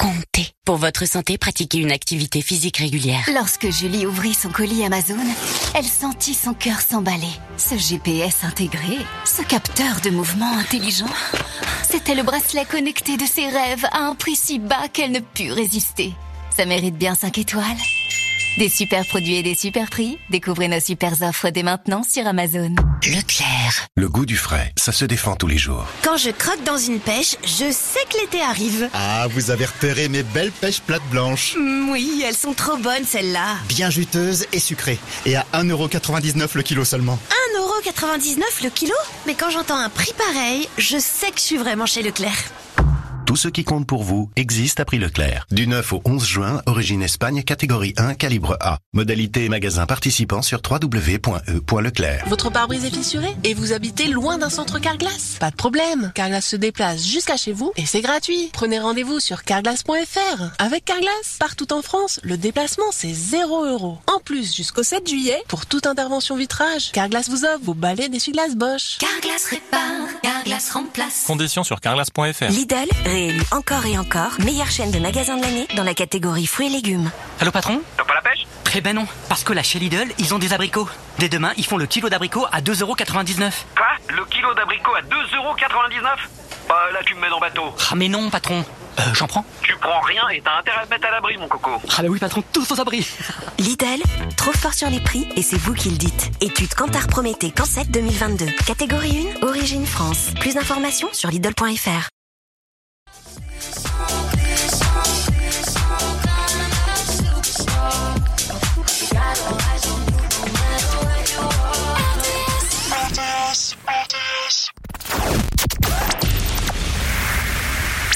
comté. Pour votre santé, pratiquez une activité physique régulière. Lorsque Julie ouvrit son colis Amazon, elle sentit son cœur s'emballer. Ce GPS intégré, ce capteur de mouvement intelligent, c'était le bracelet connecté de ses rêves à un prix si bas qu'elle ne put résister. Ça mérite bien 5 étoiles. Des super produits et des super prix, découvrez nos super offres dès maintenant sur Amazon. Leclerc. Le goût du frais, ça se défend tous les jours. Quand je croque dans une pêche, je sais que l'été arrive. Ah, vous avez repéré mes belles pêches plates blanches. Mm, oui, elles sont trop bonnes celles-là. Bien juteuses et sucrées. Et à 1,99€ le kilo seulement. 1,99€ le kilo? Mais quand j'entends un prix pareil, je sais que je suis vraiment chez Leclerc. Tout ce qui compte pour vous existe à prix Leclerc. Du 9 au 11 juin, origine Espagne, catégorie 1, calibre A. Modalité et magasin participant sur www.e.leclerc. Votre pare-brise est fissuré et vous habitez loin d'un centre Carglass Pas de problème, Carglass se déplace jusqu'à chez vous et c'est gratuit. Prenez rendez-vous sur carglass.fr. Avec Carglass, partout en France, le déplacement c'est 0 euros. En plus, jusqu'au 7 juillet, pour toute intervention vitrage, Carglass vous offre vos balais d'essuie-glace Bosch. Carglass répare, Carglass remplace. Conditions sur carglass.fr. Lidl, réélu encore et encore, meilleure chaîne de magasins de l'année dans la catégorie fruits et légumes. Allô patron? T'as pas la pêche? Eh ben non, parce que là chez Lidl, ils ont des abricots. Dès demain, ils font le kilo d'abricots à 2,99€. Quoi? Le kilo d'abricot à 2,99€ Bah là tu me mets dans bateau. Ah mais non patron, euh, j'en prends. Tu prends rien et t'as intérêt à te mettre à l'abri mon coco. Ah bah oui patron, tous aux abris. Lidl, trop fort sur les prix et c'est vous qui le dites. Étude Cantar Prométhée Cansec 2022. Catégorie 1, Origine France. Plus d'informations sur Lidl.fr.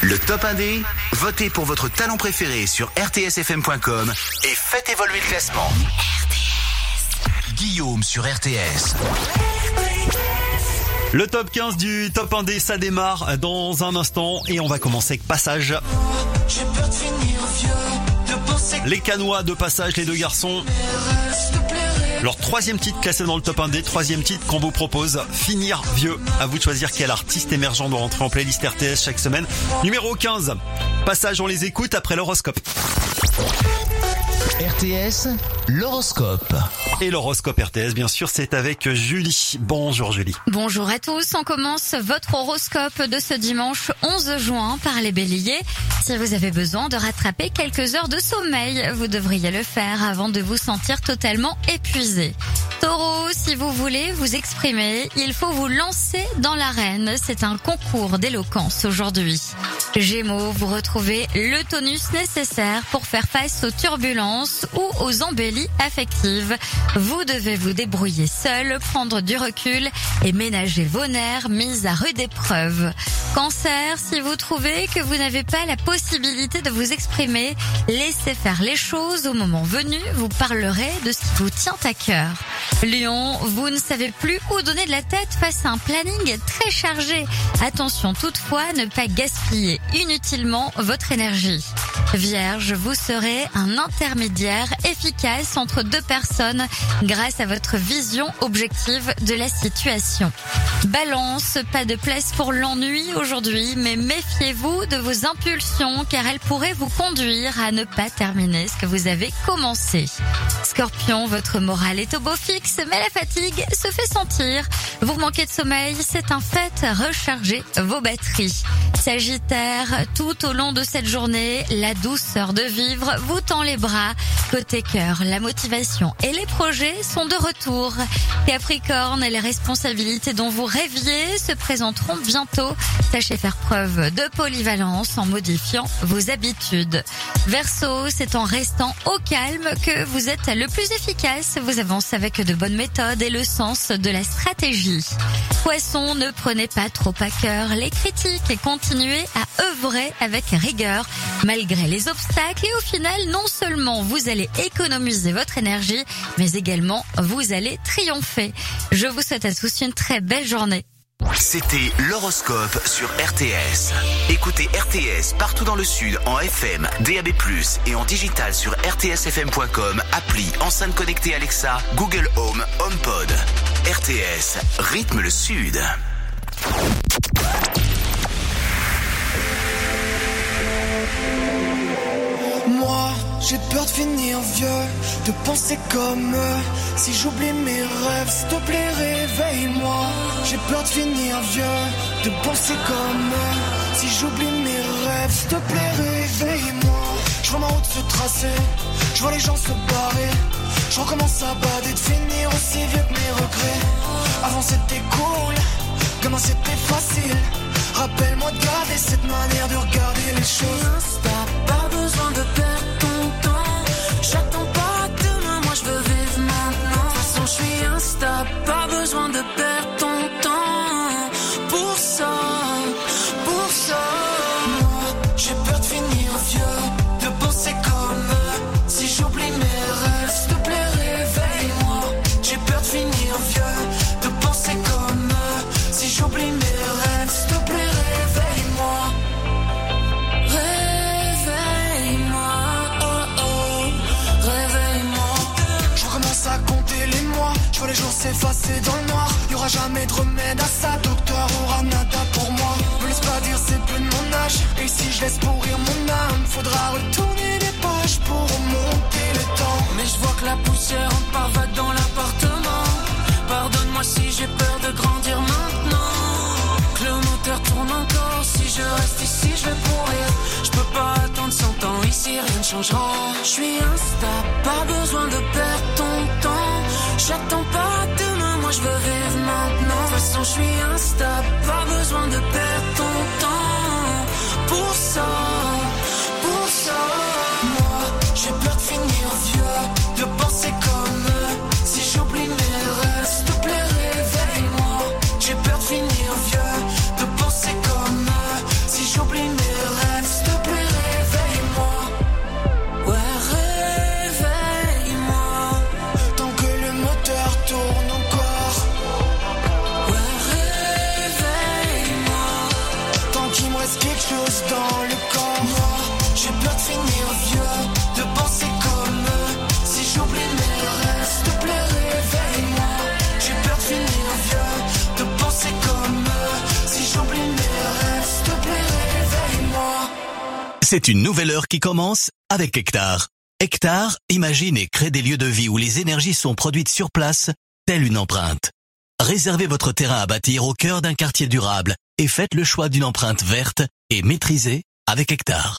Le top 1D, votez pour votre talent préféré sur rtsfm.com et faites évoluer le classement. Guillaume sur RTS. Le top 15 du top 1D, ça démarre dans un instant et on va commencer avec Passage. Les Canois de Passage, les deux garçons. Leur troisième titre classé dans le top 1D, troisième titre qu'on vous propose, Finir Vieux. À vous de choisir quel artiste émergent doit rentrer en playlist RTS chaque semaine. Numéro 15, Passage, on les écoute après l'horoscope. RTS, l'horoscope. Et l'horoscope RTS, bien sûr, c'est avec Julie. Bonjour Julie. Bonjour à tous, on commence votre horoscope de ce dimanche 11 juin par les béliers. Si vous avez besoin de rattraper quelques heures de sommeil, vous devriez le faire avant de vous sentir totalement épuisé. Taureau, si vous voulez vous exprimer, il faut vous lancer dans l'arène. C'est un concours d'éloquence aujourd'hui. Gémeaux, vous retrouvez le tonus nécessaire pour faire face aux turbulences ou aux embellies affectives. Vous devez vous débrouiller seul, prendre du recul et ménager vos nerfs mis à rude épreuve. Cancer, si vous trouvez que vous n'avez pas la possibilité de vous exprimer, laissez faire les choses au moment venu, vous parlerez de ce qui vous tient à cœur. Lion, vous ne savez plus où donner de la tête face à un planning très chargé. Attention toutefois ne pas gaspiller inutilement votre énergie. Vierge, vous serez un intermédiaire efficace entre deux personnes grâce à votre vision objective de la situation. Balance, pas de place pour l'ennui aujourd'hui, mais méfiez-vous de vos impulsions car elles pourraient vous conduire à ne pas terminer ce que vous avez commencé. Scorpion, votre morale est au beau fixe, mais la fatigue se fait sentir. Vous manquez de sommeil, c'est un fait, rechargez vos batteries. Sagittaire, tout au long de cette journée, la douceur de vivre vous tend les bras. Côté cœur, la motivation et les projets sont de retour. Capricorne, les responsabilités dont vous rêviez se présenteront bientôt. Sachez faire preuve de polyvalence en modifiant vos habitudes. Verseau, c'est en restant au calme que vous êtes le plus efficace. Vous avancez avec de bonnes méthodes et le sens de la stratégie. Poisson, ne prenez pas trop à cœur les critiques et continuez à œuvrer avec rigueur malgré les obstacles et au final non seulement vous allez économiser votre énergie mais également vous allez triompher. Je vous souhaite à tous une très belle journée. C'était l'horoscope sur RTS. Écoutez RTS partout dans le Sud en FM, DAB+, et en digital sur rtsfm.com, appli, enceinte connectée Alexa, Google Home, HomePod. RTS, rythme le Sud. J'ai peur de finir vieux, de penser comme eux. Si j'oublie mes rêves, s'il te plaît, réveille-moi. J'ai peur de finir vieux, de penser comme eux. Si j'oublie mes rêves, s'il te plaît, réveille-moi. Je vois ma route se tracer, je vois les gens se barrer. Je recommence à bader, de finir aussi vieux que mes regrets. Avant c'était cool, comment c'était facile. Rappelle-moi de garder cette manière de regarder les choses. Pas besoin de je suis insta, pas besoin de perdre s'effacer dans le noir. Y aura jamais de remède à ça, docteur aura nada pour moi. Me laisse pas dire c'est plus de mon âge. Et si je laisse pourrir mon âme, faudra retourner les pages pour remonter le temps. Mais je vois que la poussière en part vague dans l'appartement. Pardonne-moi si j'ai peur de grandir maintenant. Que le moteur tourne encore. Si je reste ici, je vais pourrir. Je peux pas attendre 100 ans. Ici, rien ne changera. Je suis instable, pas besoin de perdre ton temps. J'attends pas je veux vivre maintenant. De toute façon, je suis instable, pas besoin de perdre ton temps. Pour ça, pour ça. Moi, j'ai peur de finir vieux, de penser comme C'est une nouvelle heure qui commence avec Hectare. Hectare imagine et crée des lieux de vie où les énergies sont produites sur place, telle une empreinte. Réservez votre terrain à bâtir au cœur d'un quartier durable et faites le choix d'une empreinte verte et maîtrisée avec Hectare.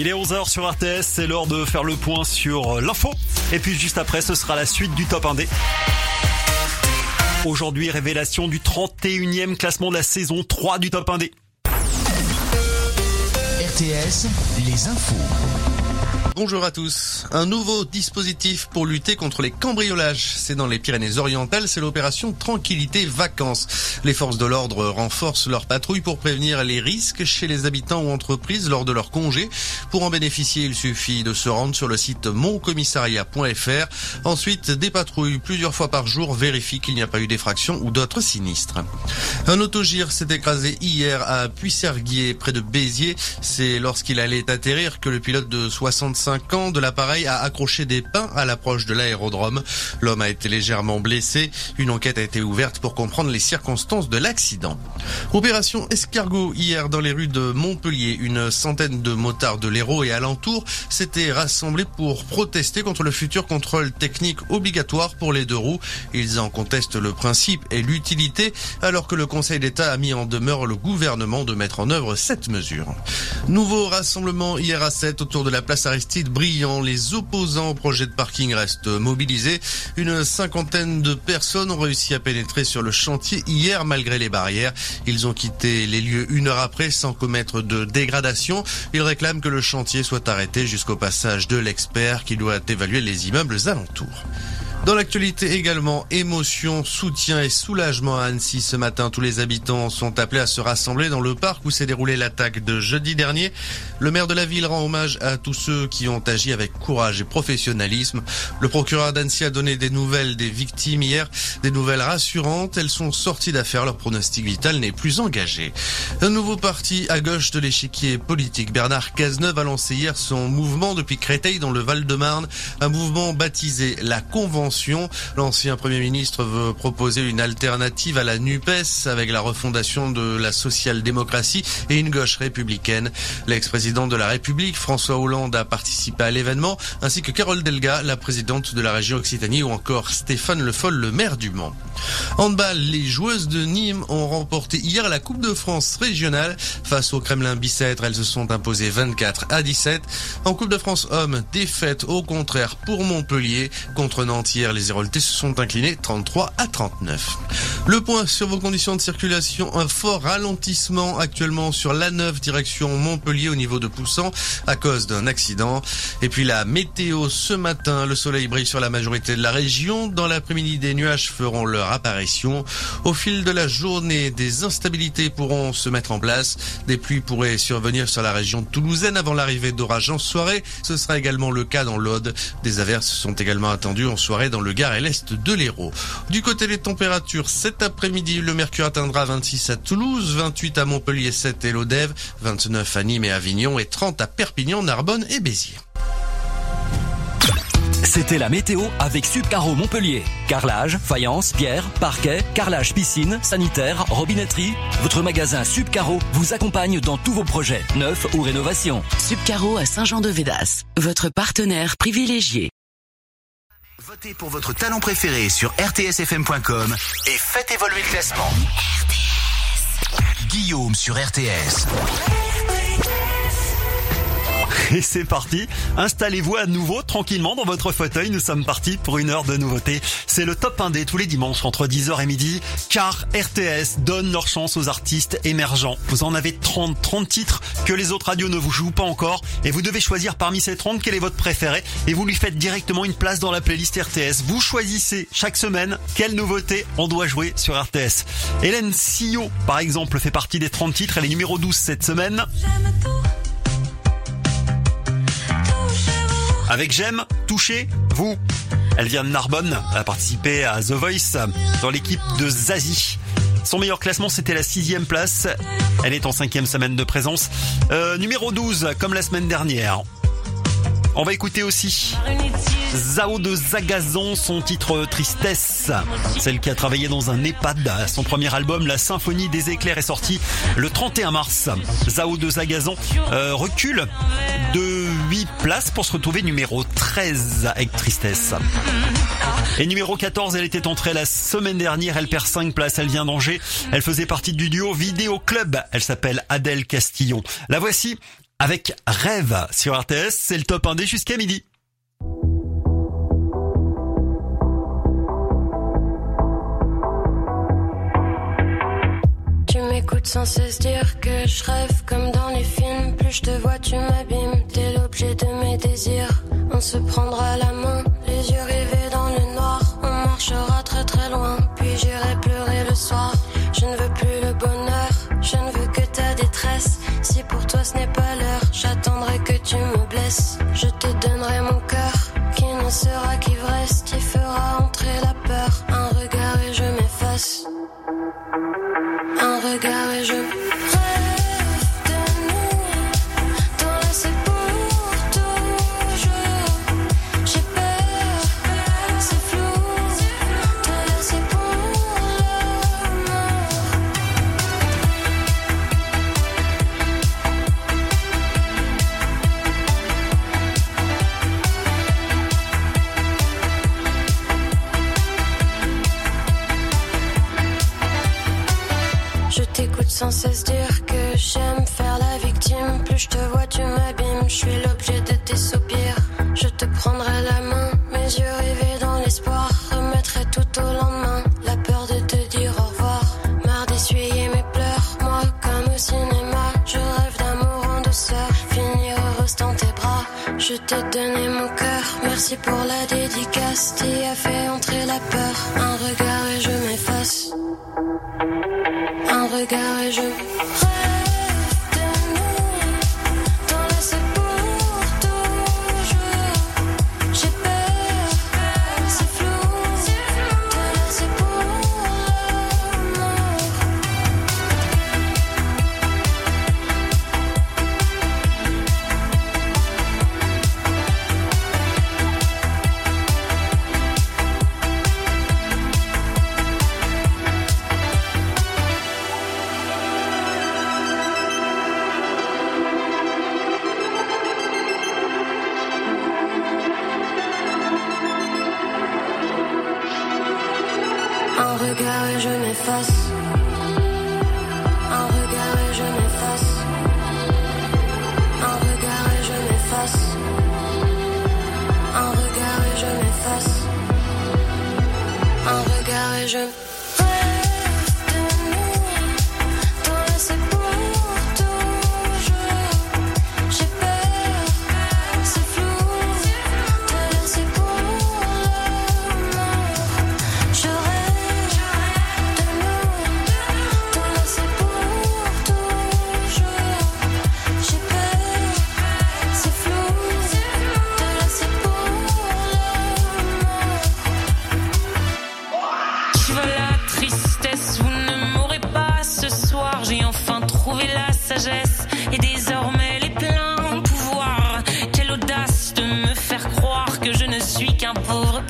Il est 11h sur RTS, c'est l'heure de faire le point sur l'info. Et puis juste après, ce sera la suite du top 1D. Aujourd'hui, révélation du 31e classement de la saison 3 du top 1D. RTS, les infos. Bonjour à tous. Un nouveau dispositif pour lutter contre les cambriolages. C'est dans les Pyrénées-Orientales, c'est l'opération Tranquillité Vacances. Les forces de l'ordre renforcent leur patrouille pour prévenir les risques chez les habitants ou entreprises lors de leur congé. Pour en bénéficier, il suffit de se rendre sur le site moncommissariat.fr. Ensuite, des patrouilles plusieurs fois par jour vérifient qu'il n'y a pas eu d'effraction ou d'autres sinistres. Un autogire s'est écrasé hier à Puisserguier, près de Béziers. C'est lorsqu'il allait atterrir que le pilote de 65 ans de l'appareil a accroché des pins à l'approche de l'aérodrome. L'homme a été légèrement blessé. Une enquête a été ouverte pour comprendre les circonstances de l'accident. Opération escargot hier dans les rues de Montpellier. Une centaine de motards de l'Hérault et alentour s'étaient rassemblés pour protester contre le futur contrôle technique obligatoire pour les deux roues. Ils en contestent le principe et l'utilité alors que le Conseil d'État a mis en demeure le gouvernement de mettre en œuvre cette mesure. Nouveau rassemblement hier à 7 autour de la place Aristide Les opposants au projet de parking restent mobilisés. Une cinquantaine de personnes ont réussi à pénétrer sur le chantier hier malgré les barrières. Ils ont quitté les lieux une heure après sans commettre de dégradation. Ils réclament que le chantier soit arrêté jusqu'au passage de l'expert qui doit évaluer les immeubles alentours. Dans l'actualité également, émotion, soutien et soulagement à Annecy ce matin. Tous les habitants sont appelés à se rassembler dans le parc où s'est déroulée l'attaque de jeudi dernier. Le maire de la ville rend hommage à tous ceux qui ont agi avec courage et professionnalisme. Le procureur d'Annecy a donné des nouvelles des victimes hier, des nouvelles rassurantes. Elles sont sorties d'affaires, leur pronostic vital n'est plus engagé. Un nouveau parti à gauche de l'échiquier politique. Bernard Cazeneuve a lancé hier son mouvement depuis Créteil dans le Val-de-Marne, un mouvement baptisé la Convention L'ancien Premier ministre veut proposer une alternative à la NUPES avec la refondation de la social-démocratie et une gauche républicaine. L'ex-président de la République, François Hollande, a participé à l'événement, ainsi que Carole Delga, la présidente de la région Occitanie, ou encore Stéphane Le Foll, le maire du Mans. Handball, les joueuses de Nîmes ont remporté hier la Coupe de France régionale face au Kremlin Bicêtre. Elles se sont imposées 24 à 17. En Coupe de France hommes, défaite au contraire pour Montpellier contre Nantes les Héroltais se sont inclinés 33 à 39. Le point sur vos conditions de circulation, un fort ralentissement actuellement sur l'A9 direction Montpellier au niveau de Poussan à cause d'un accident. Et puis la météo ce matin, le soleil brille sur la majorité de la région. Dans l'après-midi, des nuages feront leur apparition. Au fil de la journée, des instabilités pourront se mettre en place. Des pluies pourraient survenir sur la région toulousaine avant l'arrivée d'orages en soirée. Ce sera également le cas dans l'Aude. Des averses sont également attendues en soirée dans le Gard et l'Est de l'Hérault. Du côté des températures, cet après-midi, le mercure atteindra 26 à Toulouse, 28 à Montpellier, 7 et Lodève, 29 à Nîmes et Avignon et 30 à Perpignan, Narbonne et Béziers. C'était la météo avec Subcaro Montpellier. Carrelage, faïence, pierre, parquet, carrelage piscine, sanitaire, robinetterie. Votre magasin Subcaro vous accompagne dans tous vos projets, neufs ou rénovations. Subcaro à Saint-Jean-de-Védas, votre partenaire privilégié. Votez pour votre talent préféré sur rtsfm.com et faites évoluer le classement. Guillaume sur RTS. Et c'est parti. Installez-vous à nouveau tranquillement dans votre fauteuil. Nous sommes partis pour une heure de nouveautés. C'est le top 1D tous les dimanches entre 10h et midi. Car RTS donne leur chance aux artistes émergents. Vous en avez 30, 30 titres que les autres radios ne vous jouent pas encore. Et vous devez choisir parmi ces 30 quel est votre préféré. Et vous lui faites directement une place dans la playlist RTS. Vous choisissez chaque semaine quelle nouveauté on doit jouer sur RTS. Hélène Sillot, par exemple, fait partie des 30 titres. Elle est numéro 12 cette semaine. Avec J'aime, touchez, vous. Elle vient de Narbonne, elle a participé à The Voice dans l'équipe de Zazie. Son meilleur classement, c'était la sixième place. Elle est en cinquième semaine de présence. Euh, numéro 12, comme la semaine dernière. On va écouter aussi Zao de Zagazon, son titre Tristesse. Celle qui a travaillé dans un EHPAD. Son premier album, La Symphonie des éclairs, est sorti le 31 mars. Zao de Zagazon euh, recule de 8 places pour se retrouver numéro 13 avec Tristesse. Et numéro 14, elle était entrée la semaine dernière, elle perd 5 places, elle vient d'Angers. Elle faisait partie du duo Vidéo Club. Elle s'appelle Adèle Castillon. La voici avec Rêve sur RTS, c'est le top 1D jusqu'à midi. Tu m'écoutes sans cesse dire que je rêve comme dans les films. Plus je te vois, tu m'abîmes. T'es l'objet de mes désirs. On se prendra la main, les yeux rivés dans le noir. On marchera très très loin, puis j'irai pleurer le soir. Je ne veux plus Pour toi ce n'est pas l'heure, j'attendrai que tu me blesses. Je te donnerai mon cœur, qui ne sera qu'ivresse, qui fera entrer la peur. Un regard et je m'efface. Un regard et je sans cesse dire que j'aime faire la victime. Plus je te vois, tu m'abîmes. Je suis l'objet de tes soupirs. Je te prendrai la main, mes yeux rivés dans l'espoir. Remettrai tout au lendemain. La peur de te dire au revoir. Marre d'essuyer mes pleurs. Moi, comme au cinéma, je rêve d'amour en douceur. Finir heureuse dans tes bras. Je t'ai donné mon cœur. Merci pour la dédicace. T'y as fait entrer la peur. Un regard et je m'efface. Regard et je pauvre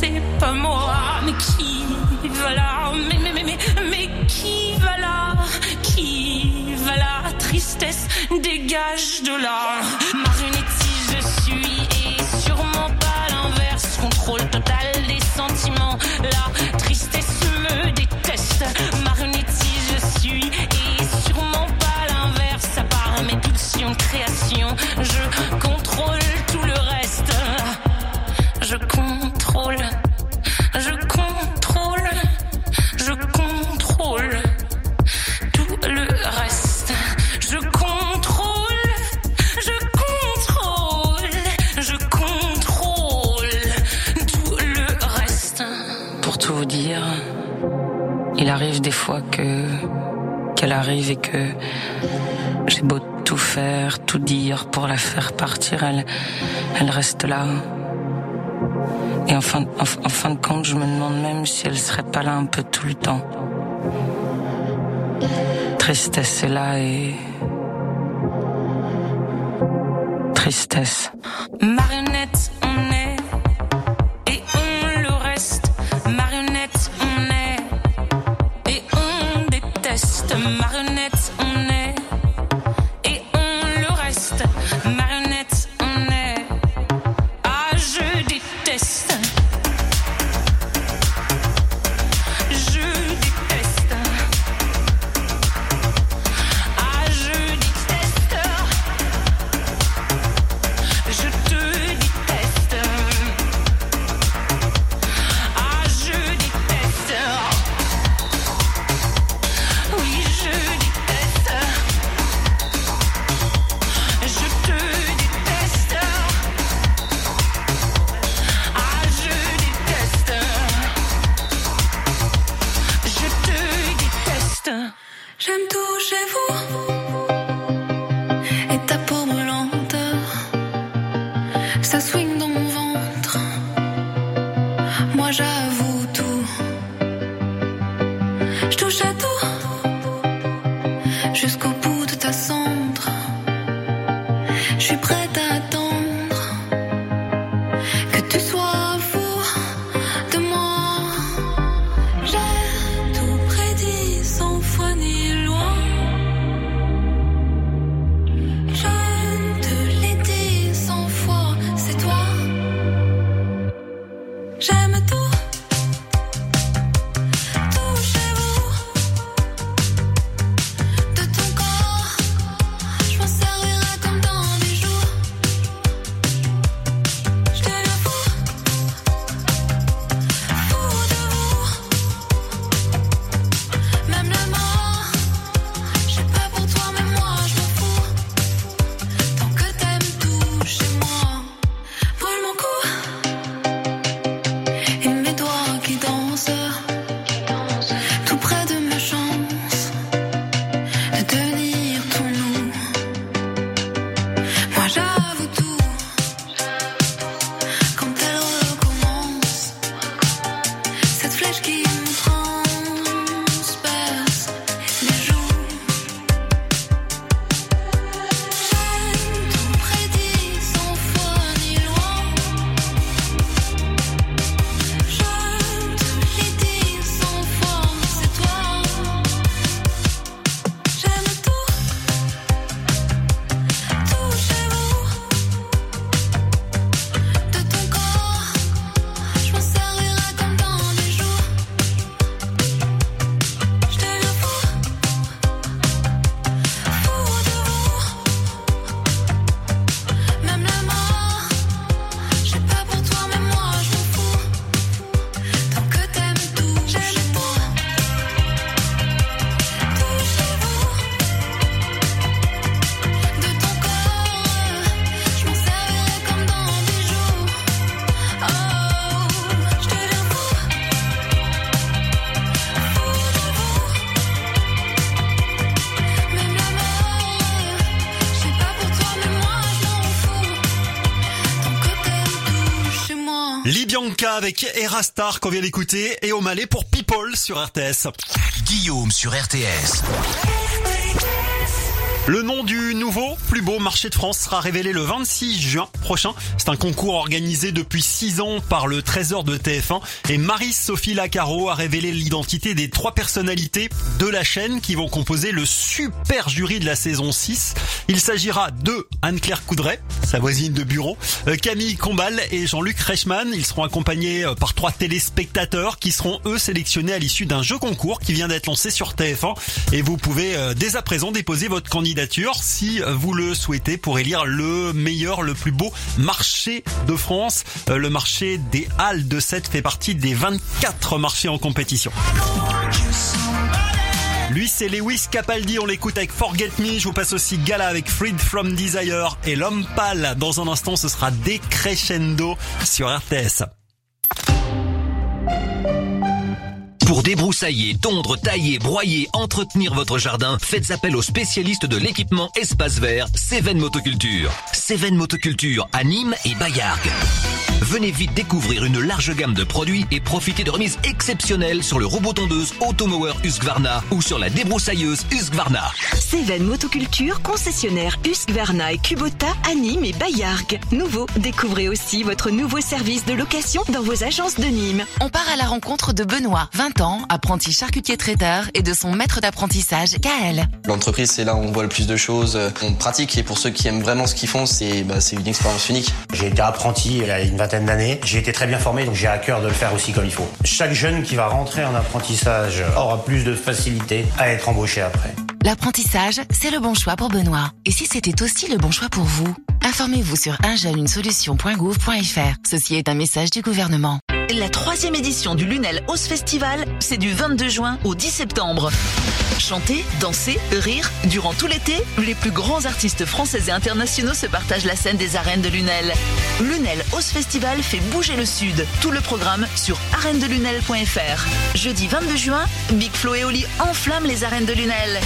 c'est pas moi. Mais qui va là Mais, mais, mais, mais, mais qui va là Qui va là Tristesse, dégage que j'ai beau tout faire, tout dire pour la faire partir, elle, reste là. Et en fin, en fin de compte, je me demande même si elle serait pas là un peu tout le temps. Tristesse est là et tristesse. Avec Erastar qu'on vient d'écouter et au Malais pour People sur RTS. Guillaume sur RTS. Le nom du nouveau, plus beau marché de France sera révélé le 26 juin prochain. C'est un concours organisé depuis 6 ans par le Trésor de TF1 et Marie-Sophie Lacaro a révélé l'identité des trois personnalités de la chaîne qui vont composer le super jury de la saison 6. Il s'agira de Anne-Claire Coudray, sa voisine de bureau, euh, Camille Combal et Jean-Luc Reichmann. Ils seront accompagnés euh, par trois téléspectateurs qui seront eux sélectionnés à l'issue d'un jeu concours qui vient d'être lancé sur TF1 et vous pouvez euh, dès à présent déposer votre candidature si vous le souhaitez pour élire le meilleur, le plus beau marché de France. Le marché des Halles de 7 fait partie des 24 marchés en compétition. Lui, c'est Lewis Capaldi. On l'écoute avec Forget Me. Je vous passe aussi Gala avec Freed from Desire et L'Homme Pâle. Dans un instant, ce sera Decrescendo sur RTS. Pour débroussailler, tondre, tailler, broyer, entretenir votre jardin, faites appel aux spécialistes de l'équipement espace vert, Céven Motoculture. Céven Motoculture à Nîmes et Bayargues. Venez vite découvrir une large gamme de produits et profitez de remises exceptionnelles sur le robot tondeuse Automower Husqvarna ou sur la débroussailleuse Husqvarna. Céven Motoculture, concessionnaire Husqvarna et Kubota à Nîmes et Bayargues. Nouveau, découvrez aussi votre nouveau service de location dans vos agences de Nîmes. On part à la rencontre de Benoît, 20 ans, apprenti charcutier traiteur et de son maître d'apprentissage, Gaël. L'entreprise, c'est là où on voit le plus de choses. On pratique et pour ceux qui aiment vraiment ce qu'ils font, c'est bah, c'est une expérience unique. J'ai été apprenti il y a une vingtaine d'années. J'ai été très bien formé, donc j'ai à cœur de le faire aussi comme il faut. Chaque jeune qui va rentrer en apprentissage aura plus de facilité à être embauché après. L'apprentissage, c'est le bon choix pour Benoît. Et si c'était aussi le bon choix pour vous Informez-vous sur unjeune-une-solution.gouv.fr. Ceci est un message du gouvernement. La troisième édition du Lunel House Festival, c'est du 22 juin au 10 septembre. Chanter, danser, rire, durant tout l'été, les plus grands artistes français et internationaux se partagent la scène des arènes de Lunel. Lunel House Festival fait bouger le Sud. Tout le programme sur arènedelunel.fr. Jeudi 22 juin, Big Flo et Oli enflamment les arènes de Lunel.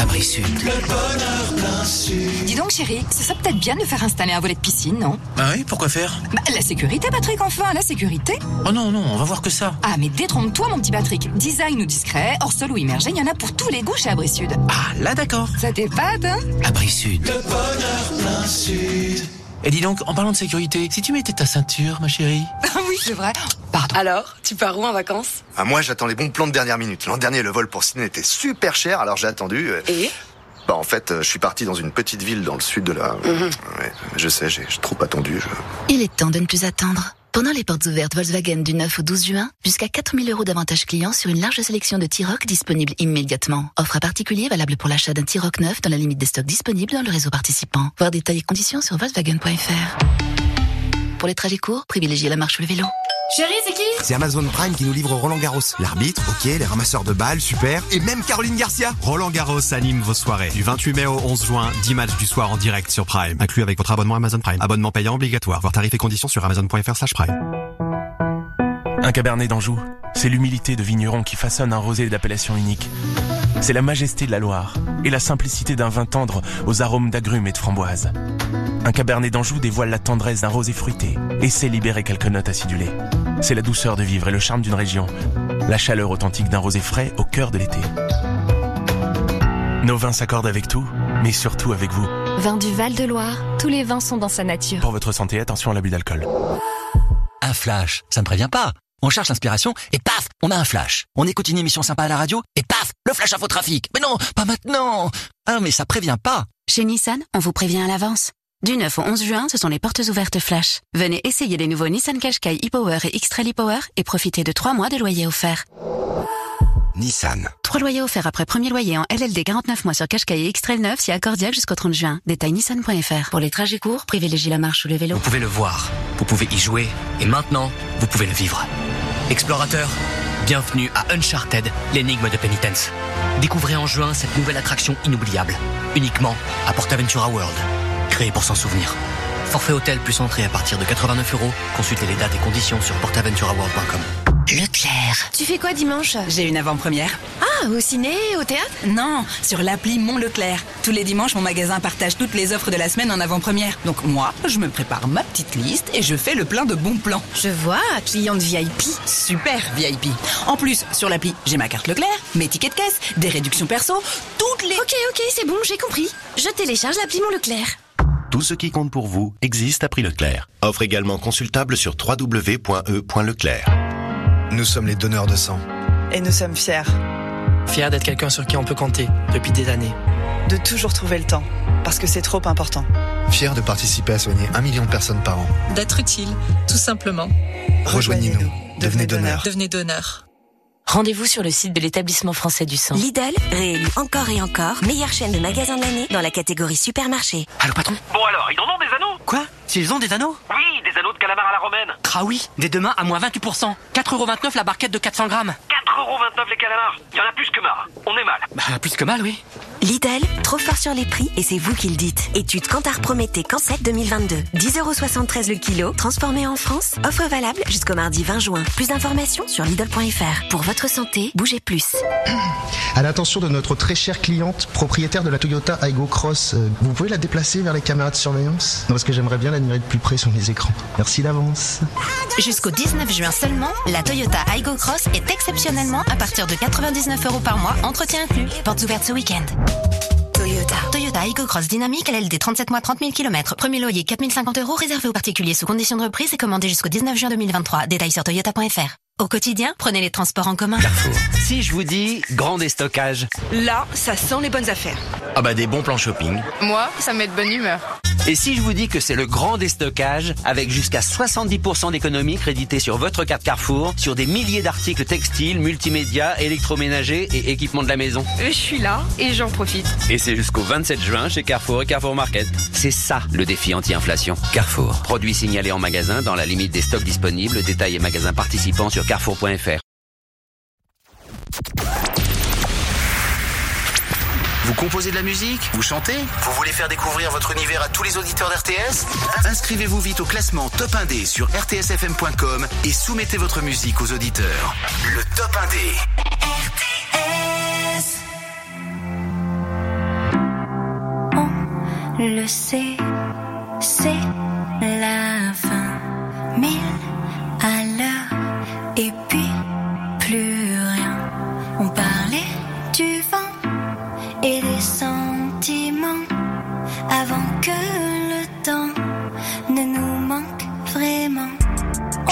Abri Sud. Le bonheur plein sud. Dis donc chérie, ce serait peut-être bien de faire installer un volet de piscine, non? Ah oui, pourquoi faire? Bah la sécurité Patrick, enfin, la sécurité Oh non, non, on va voir que ça. Ah mais détrompe-toi mon petit Patrick, design ou discret, hors sol ou immergé, il y en a pour tous les goûts chez Abri Sud. Ah là d'accord. Ça t'épate, hein? Abri Sud. Le bonheur plein sud. Et dis donc, en parlant de sécurité, si tu mettais ta ceinture, ma chérie Ah oui, c'est vrai. Pardon. Alors, tu pars où en vacances? Ah, Moi, j'attends les bons plans de dernière minute. L'an dernier, le vol pour Sydney était super cher, alors j'ai attendu. euh, Et? Bah, en fait, euh, je suis parti dans une petite ville dans le sud de la. Mhm. Ouais, je sais, j'ai j'ai trop attendu. je- Il est temps de ne plus attendre. Pendant les portes ouvertes Volkswagen du 9 au 12 juin, jusqu'à 4000 euros d'avantages clients sur une large sélection de T-Roc disponibles immédiatement. Offre à particulier valable pour l'achat d'un T-Roc neuf dans la limite des stocks disponibles dans le réseau participant. Voir détails et conditions sur Volkswagen.fr. Pour les trajets courts, privilégiez la marche ou le vélo. Chérie, c'est qui C'est Amazon Prime qui nous livre Roland Garros. L'arbitre, ok, les ramasseurs de balles, super, et même Caroline Garcia. Roland Garros anime vos soirées. Du 28 mai au 11 juin, 10 matchs du soir en direct sur Prime. Inclus avec votre abonnement Amazon Prime. Abonnement payant obligatoire. Voir tarifs et conditions sur amazon.fr slash prime. Un cabernet d'Anjou, c'est l'humilité de vigneron qui façonne un rosé d'appellation unique. C'est la majesté de la Loire et la simplicité d'un vin tendre aux arômes d'agrumes et de framboises. Un cabernet d'Anjou dévoile la tendresse d'un rosé fruité et sait libérer quelques notes acidulées. C'est la douceur de vivre et le charme d'une région. La chaleur authentique d'un rosé frais au cœur de l'été. Nos vins s'accordent avec tout, mais surtout avec vous. Vin du Val-de-Loire, tous les vins sont dans sa nature. Pour votre santé, attention à l'abus d'alcool. Un flash, ça ne prévient pas. On cherche l'inspiration et paf, on a un flash. On écoute une émission sympa à la radio et paf, le flash infotrafic. Mais non, pas maintenant. Ah, mais ça prévient pas. Chez Nissan, on vous prévient à l'avance. Du 9 au 11 juin, ce sont les portes ouvertes Flash. Venez essayer les nouveaux Nissan Qashqai e-Power et X-Trail e-Power et profitez de 3 mois de loyer offert. Nissan. 3 loyers offerts après premier loyer en LLD 49 mois sur Qashqai et X-Trail 9 si accordiaque jusqu'au 30 juin. Détail nissan.fr. Pour les trajets courts, privilégiez la marche ou le vélo. Vous pouvez le voir, vous pouvez y jouer et maintenant, vous pouvez le vivre. Explorateur, bienvenue à Uncharted, l'énigme de Penitence. Découvrez en juin cette nouvelle attraction inoubliable, uniquement à PortAventura World, créée pour s'en souvenir. Forfait hôtel plus entrée à partir de 89 euros. Consultez les dates et conditions sur portaventuraworld.com. Leclerc. Tu fais quoi dimanche? J'ai une avant-première. Ah, au ciné, au théâtre? Non, sur l'appli Mon Leclerc. Tous les dimanches, mon magasin partage toutes les offres de la semaine en avant-première. Donc moi, je me prépare ma petite liste et je fais le plein de bons plans. Je vois, cliente VIP. Super VIP. En plus, sur l'appli, j'ai ma carte Leclerc, mes tickets de caisse, des réductions perso, toutes les... Ok, ok, c'est bon, j'ai compris. Je télécharge l'appli Mon Leclerc. Tout ce qui compte pour vous existe à prix Leclerc. Offre également consultable sur www.e.leclerc. Nous sommes les donneurs de sang. Et nous sommes fiers Fier d'être quelqu'un sur qui on peut compter depuis des années. de toujours trouver le temps, parce que c'est trop important. Fiers de participer à soigner un million de personnes par an. D'être utile, tout simplement. Rejoignez-nous. Devenez donneur. Devenez donneur. Rendez-vous sur le site de l'établissement français du sang. Lidl, réélu encore et encore, meilleure chaîne de magasins de l'année dans la catégorie supermarché. Allô patron? Bon alors, ils en ont des anneaux? Quoi? S'ils ont des anneaux Oui, des anneaux de calamar à la romaine. Ah oui, dès demain à moins 28%. 4,29€ la barquette de 400 grammes. 4,29€ les calamars. Il y en a plus que marre. On est mal. Bah plus que mal oui. Lidl, trop fort sur les prix et c'est vous qui le dites. Étude Cantar Prométhée Cancet 2022. 10,73€ le kilo, transformé en France. Offre valable jusqu'au mardi 20 juin. Plus d'informations sur Lidl.fr. Pour votre santé, bougez plus. À l'attention de notre très chère cliente, propriétaire de la Toyota Aygo Cross, euh, vous pouvez la déplacer vers les caméras de surveillance? Non, parce que j'aimerais bien l'admirer de plus près sur les écrans. Merci d'avance. Jusqu'au 19 juin seulement, la Toyota Aygo Cross est exceptionnellement à partir de 99 euros par mois, entretien inclus. Portes ouvertes ce week-end. Toyota. Toyota Aygo Cross Dynamique LLD 37 mois 30 000 km. Premier loyer 4050 euros réservé aux particuliers sous condition de reprise et commandé jusqu'au 19 juin 2023. Détails sur toyota.fr. Au quotidien, prenez les transports en commun. Carrefour. Si je vous dis grand déstockage. Là, ça sent les bonnes affaires. Ah bah des bons plans shopping. Moi, ça met de bonne humeur. Et si je vous dis que c'est le grand déstockage avec jusqu'à 70% d'économie créditée sur votre carte Carrefour sur des milliers d'articles textiles, multimédia, électroménagers et équipements de la maison. Je suis là et j'en profite. Et c'est jusqu'au 27 juin chez Carrefour et Carrefour Market. C'est ça le défi anti-inflation. Carrefour. Produits signalés en magasin dans la limite des stocks disponibles. Détails et magasins participants sur carrefour.fr. Vous composez de la musique? Vous chantez? Vous voulez faire découvrir votre univers à tous les auditeurs d'RTS Inscrivez-vous vite au classement Top 1D sur rtsfm.com et soumettez votre musique aux auditeurs. Le Top 1D. On le sait, c'est la fin. Mille à l'heure et puis plus rien. On parlait du vent et des sentiments avant que le temps ne nous manque vraiment.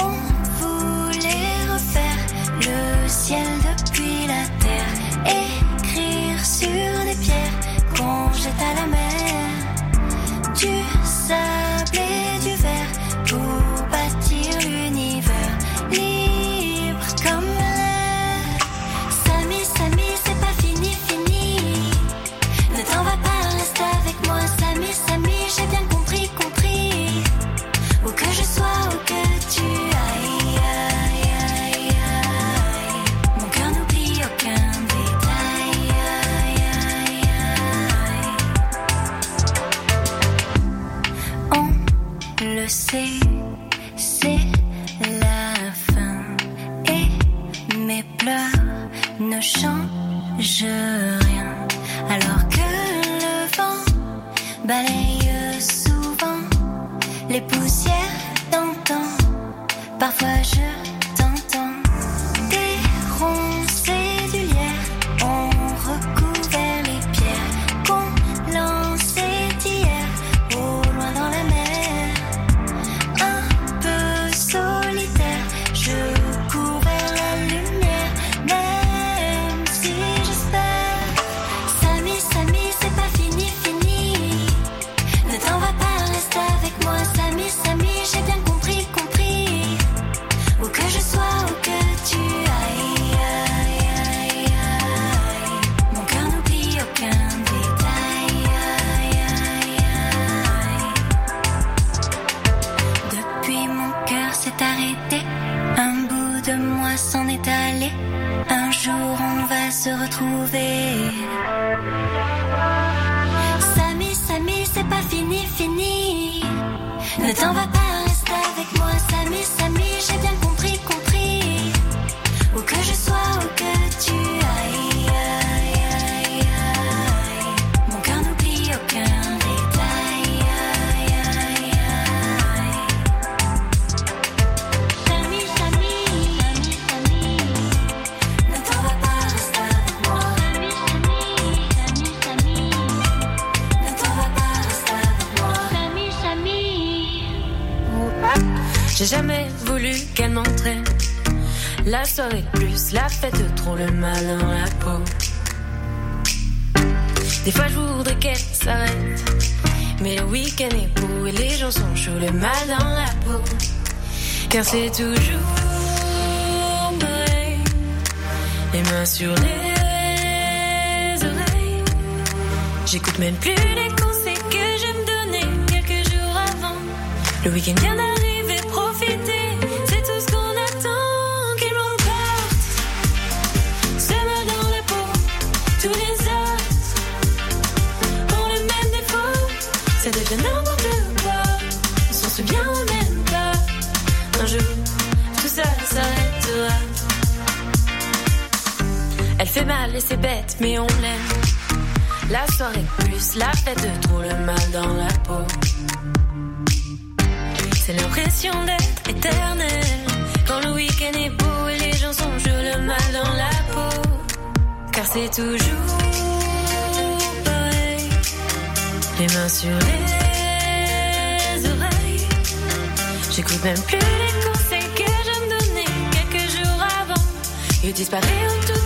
On voulait refaire le ciel depuis la terre, écrire sur des pierres qu'on jette à la mer, ne changent rien. Alors que le vent balaye souvent les poussières d'antan. Parfois je retrouver. Samy, Samy, c'est pas fini, fini. Ne t'en va pas, reste avec moi, Samy, Samy, j'ai bien compris. J'ai jamais voulu qu'elle m'entraîne. La soirée plus la fête, trop le mal dans la peau. Des fois je voudrais qu'elle s'arrête. Mais le week-end est beau et les gens sont chauds, le mal dans la peau. Car c'est toujours pareil. Les mains sur les oreilles. J'écoute même plus les conseils que je me donnais quelques jours avant. Le week-end vient fait mal et c'est bête, mais on l'aime. La soirée plus la fête de le mal dans la peau. C'est l'impression d'être éternel. Quand le week-end est beau et les gens sont je le mal dans la peau. Car c'est toujours pareil. Les mains sur les oreilles. J'écoute même plus les conseils que je me donnais quelques jours avant. Il disparaît en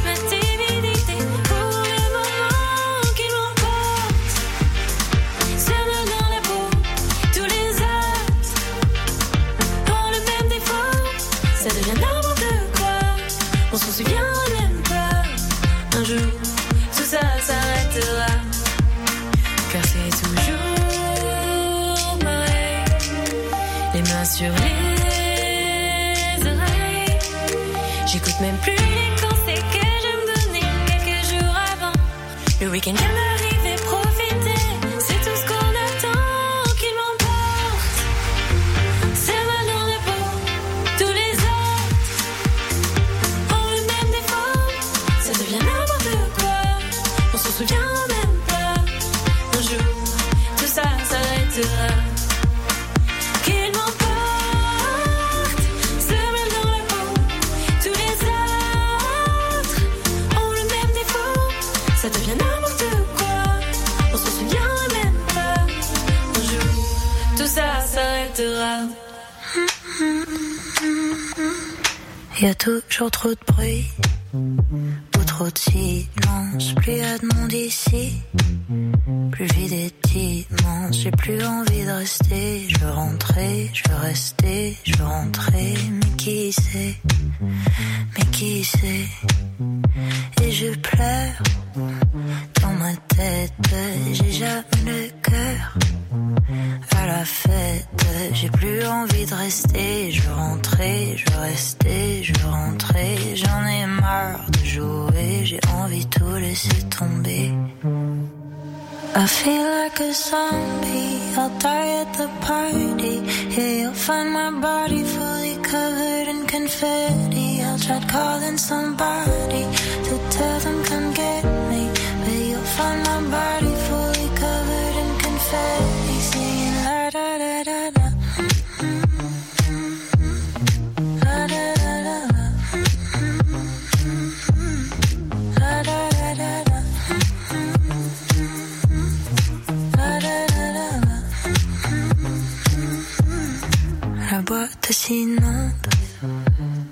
même plus les conseils que je me donnais quelques jours avant. Le week-end Y a toujours trop de bruit ou trop de silence. Plus y a de monde ici, you'll find my body fully covered in confetti. I'll try calling somebody to tell them come get me. But you'll find my body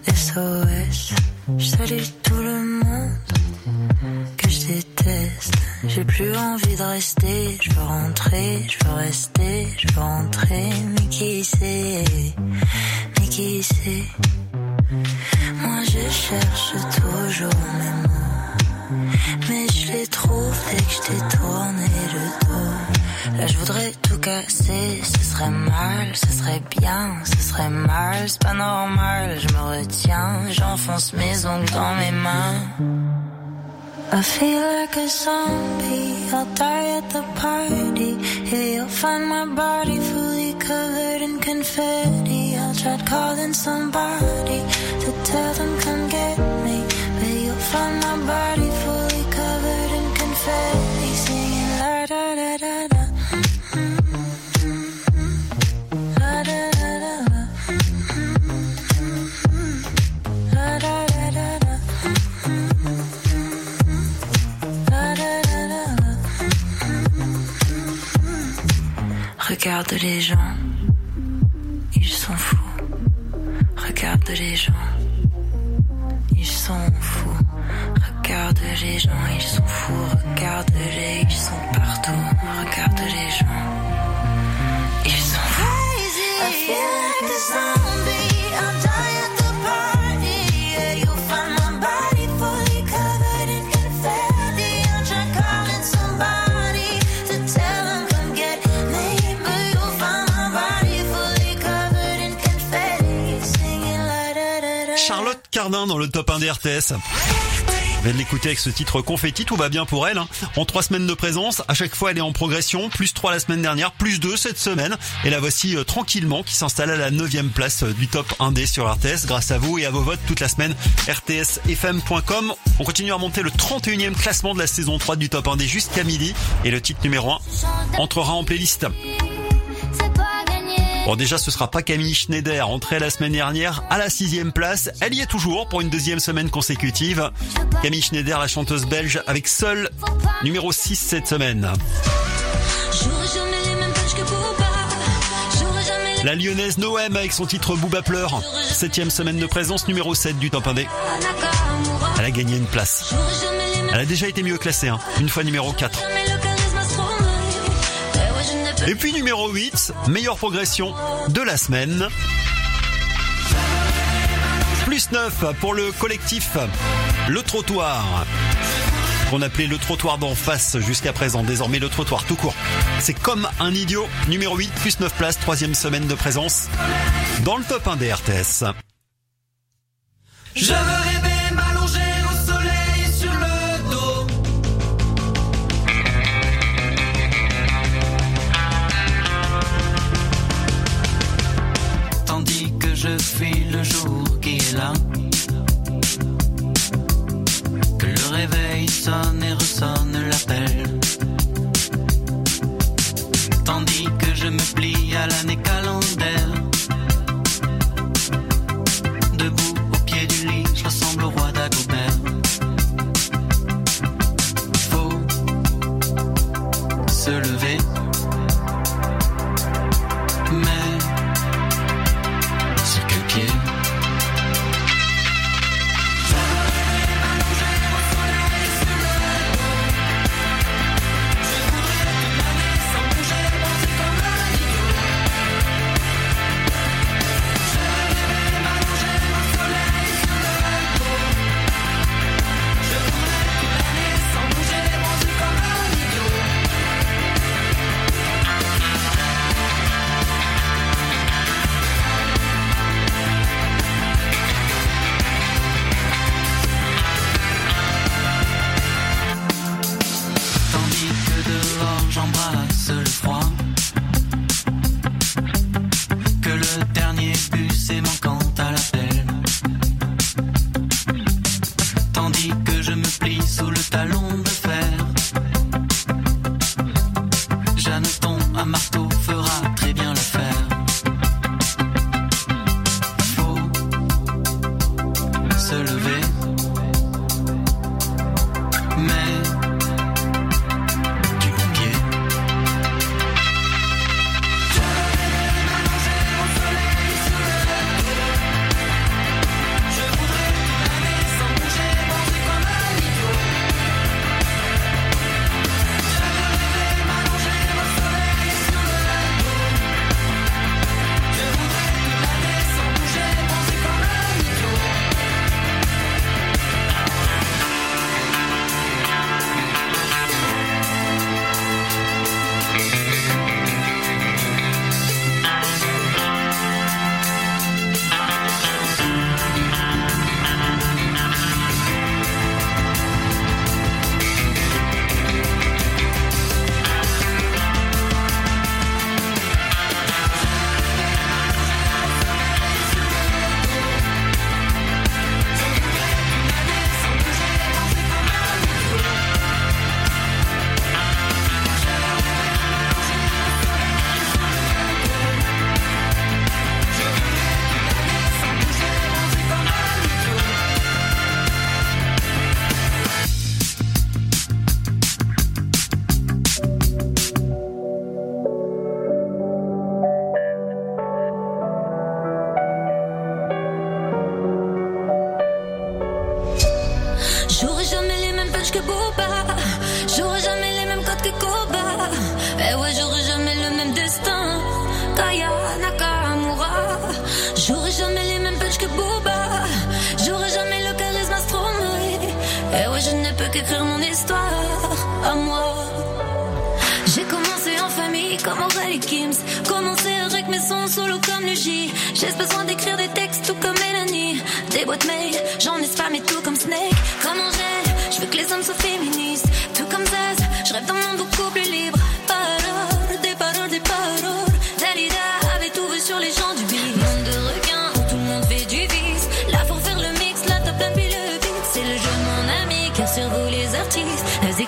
SOS. Je salue tout le monde que je déteste. J'ai plus envie de rester. Je veux rentrer, je veux rester, je veux rentrer. Mais qui sait, mais qui sait. Moi je cherche toujours mes mots. Mais je les trouve dès que je tourné le dos. Là je voudrais tout casser, ce serait mal, ce serait bien, ce serait mal, c'est pas normal, je me retiens, j'enfonce mes ongles dans mes mains. I feel like a zombie, I'll die at the party. Yeah, you'll find my body fully covered in confetti. I'll try calling somebody to tell them come get me. But you'll find my body fully covered in confetti. Singing la da da da da. Regarde les gens, ils sont fous. Regarde les gens, ils sont fous. Regarde les gens, ils sont fous. Regarde les, ils sont partout. Regarde les gens, ils sont fous. Cardin dans le top 1 des RTS. Vient de l'écouter avec ce titre confetti, tout va bien pour elle. hein. En trois semaines de présence, à chaque fois elle est en progression, plus 3 la semaine dernière, plus 2 cette semaine. Et la voici euh, tranquillement qui s'installe à la 9 place euh, du top 1D sur RTS grâce à vous et à vos votes toute la semaine. rtsfm.com. On continue à monter le 31e classement de la saison 3 du top 1D jusqu'à midi. Et le titre numéro 1 entrera en playlist. Bon déjà ce sera pas Camille Schneider, entrée la semaine dernière à la sixième place. Elle y est toujours pour une deuxième semaine consécutive. Camille Schneider, la chanteuse belge, avec seul numéro 6 cette semaine. La lyonnaise Noem avec son titre Booba pleure. Septième semaine de présence, numéro 7 du top 1D. Nakamura. Elle a gagné une place. Elle a déjà été mieux classée, hein. une fois numéro 4. Et puis numéro 8, meilleure progression de la semaine. Plus 9 pour le collectif Le Trottoir. Qu'on appelait le trottoir d'en face jusqu'à présent, désormais le trottoir tout court. C'est comme un idiot, numéro 8, plus 9 places, troisième semaine de présence dans le top 1 des RTS. Fuis le jour qui est là.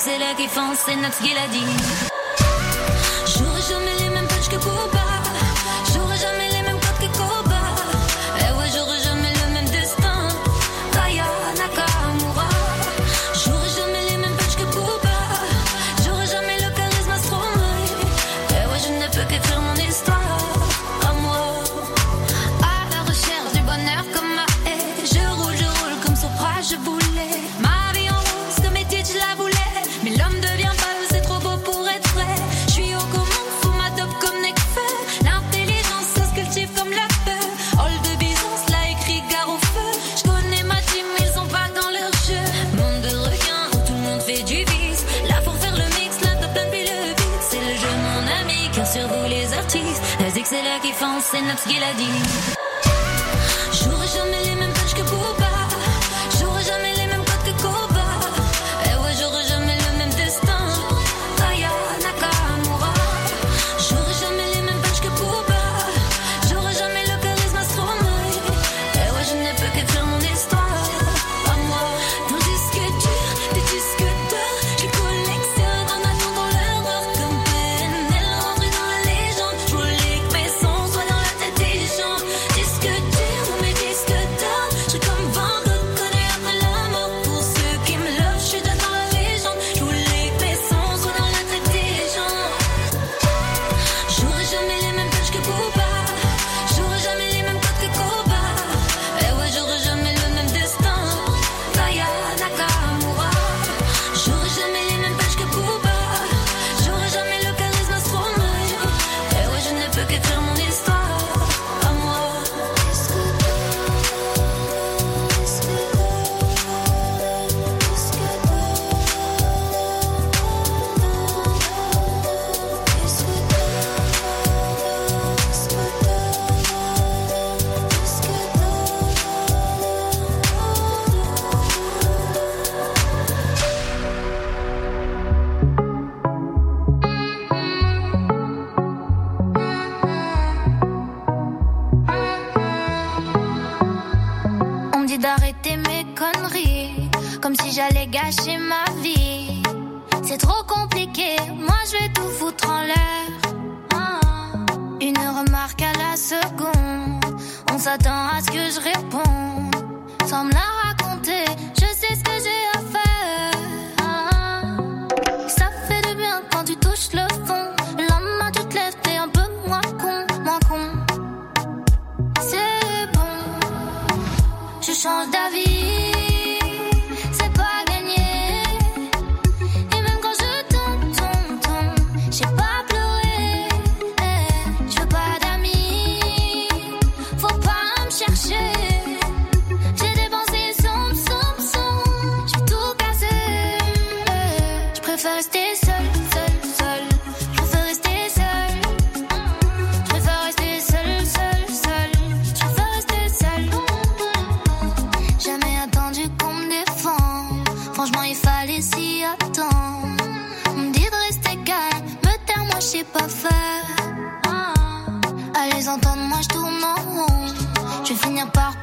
c'est là qu'il fonce, c'est notre ce qu'il a dit. c'est ce qu'il a dit. finir par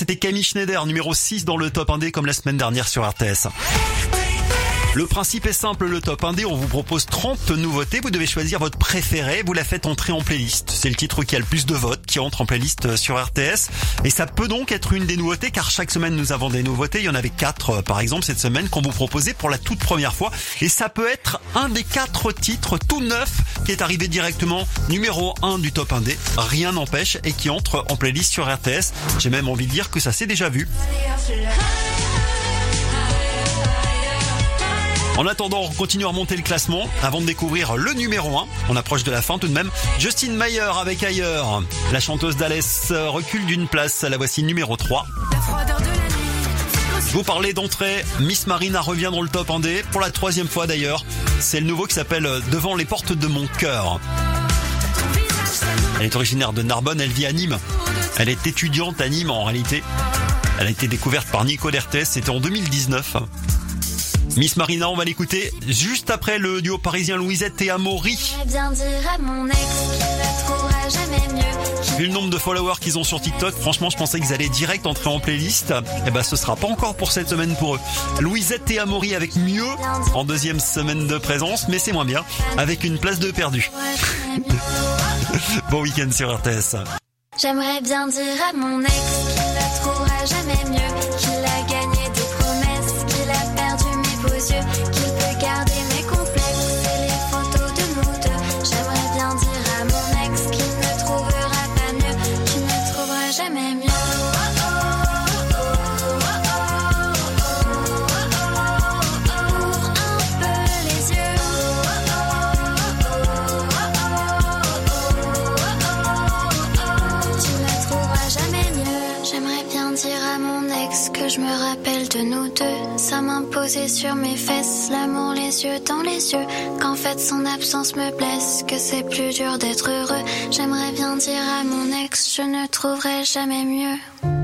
C'était Camille Schneider, numéro 6 dans le top 1D comme la semaine dernière sur RTS. Le principe est simple, le top 1D, on vous propose 30 nouveautés. Vous devez choisir votre préféré. Vous la faites entrer en playlist. C'est le titre qui a le plus de votes qui entre en playlist sur RTS. Et ça peut donc être une des nouveautés car chaque semaine nous avons des nouveautés. Il y en avait quatre par exemple cette semaine qu'on vous proposait pour la toute première fois. Et ça peut être un des quatre titres tout neuf qui est arrivé directement numéro 1 du top 1D. Rien n'empêche et qui entre en playlist sur RTS. J'ai même envie de dire que ça s'est déjà vu. En attendant, on continue à remonter le classement avant de découvrir le numéro 1. On approche de la fin tout de même. Justin Mayer avec Ailleurs. La chanteuse d'Alès recule d'une place. La voici numéro 3. Vous parlez d'entrée, Miss Marina revient dans le top 1D, pour la troisième fois d'ailleurs. C'est le nouveau qui s'appelle Devant les portes de mon cœur. Elle est originaire de Narbonne, elle vit à Nîmes. Elle est étudiante à Nîmes en réalité. Elle a été découverte par Nico D'Ertes, c'était en 2019. Miss Marina, on va l'écouter juste après le duo parisien Louisette et Amaury. Vu le nombre de followers qu'ils ont sur TikTok, franchement, je pensais qu'ils allaient direct entrer en playlist. Et eh ben, ce sera pas encore pour cette semaine pour eux. Louisette et Amaury avec mieux en deuxième semaine de présence, mais c'est moins bien, avec une place de perdu. bon week-end sur RTS. J'aimerais bien dire à mon ex qu'il ne trouvera jamais mieux. Nous deux. Ça m'imposait sur mes fesses, l'amour les yeux dans les yeux. Qu'en fait son absence me blesse, que c'est plus dur d'être heureux. J'aimerais bien dire à mon ex, je ne trouverai jamais mieux.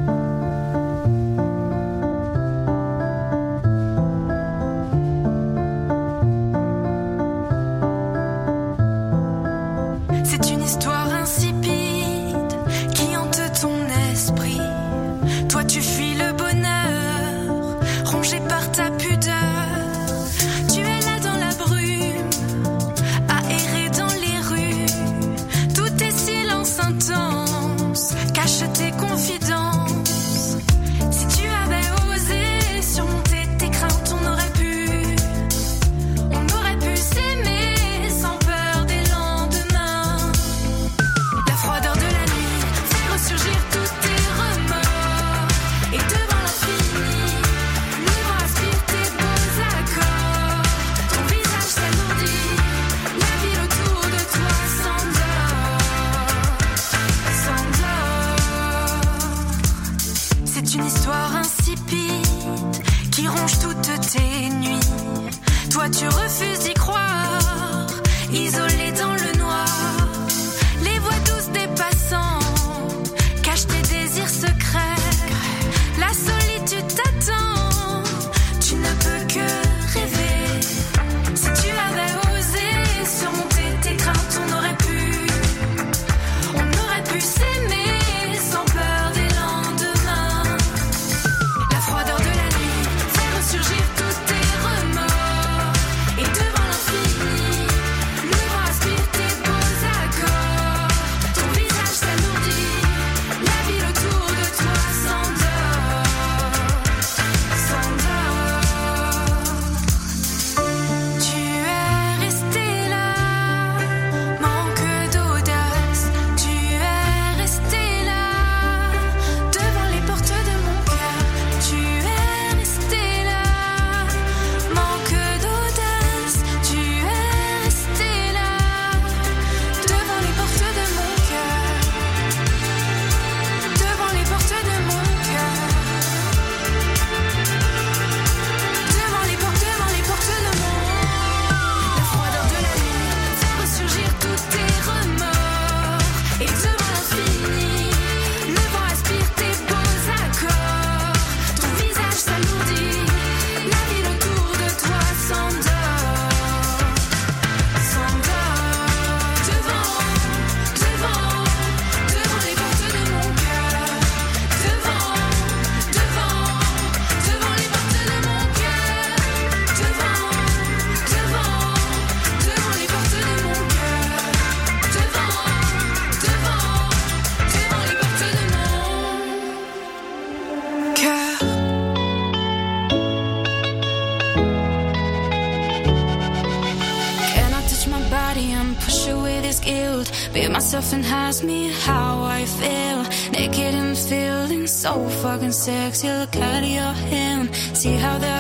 Sexy. Look out of your hand. See how the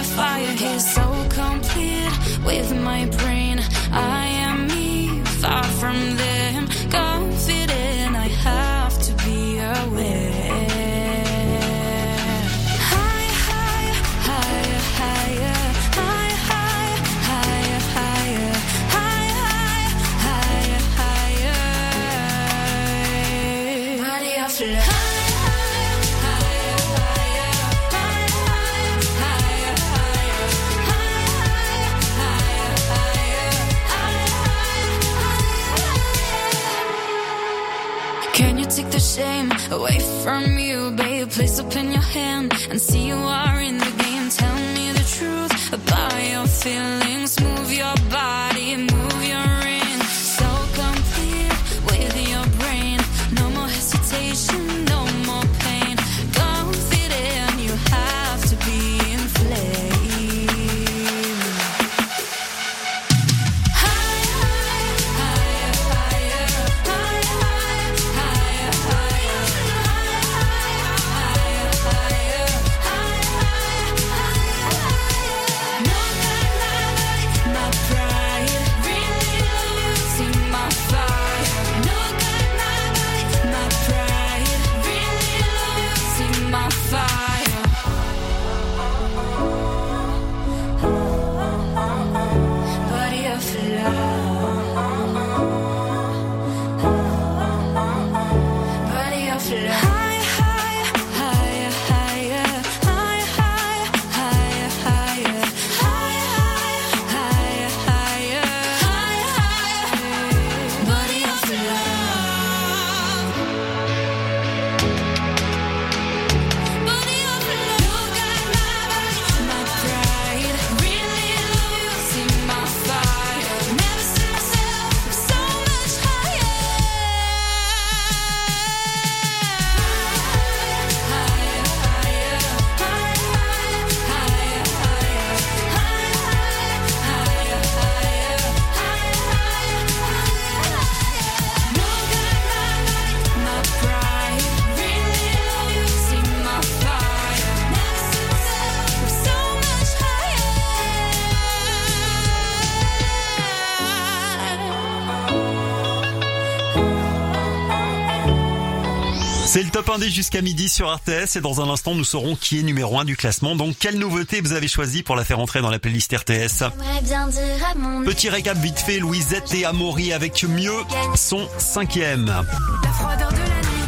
jusqu'à midi sur RTS et dans un instant nous saurons qui est numéro 1 du classement. Donc quelle nouveauté vous avez choisi pour la faire entrer dans la playlist RTS J'aimerais bien dire à mon Petit récap vite fait, Louisette et Amaury avec Mieux sont cinquième.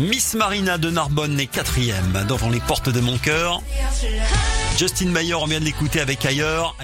Miss Marina de Narbonne est quatrième devant les portes de mon cœur. Justin Mayer, on vient de l'écouter avec ailleurs.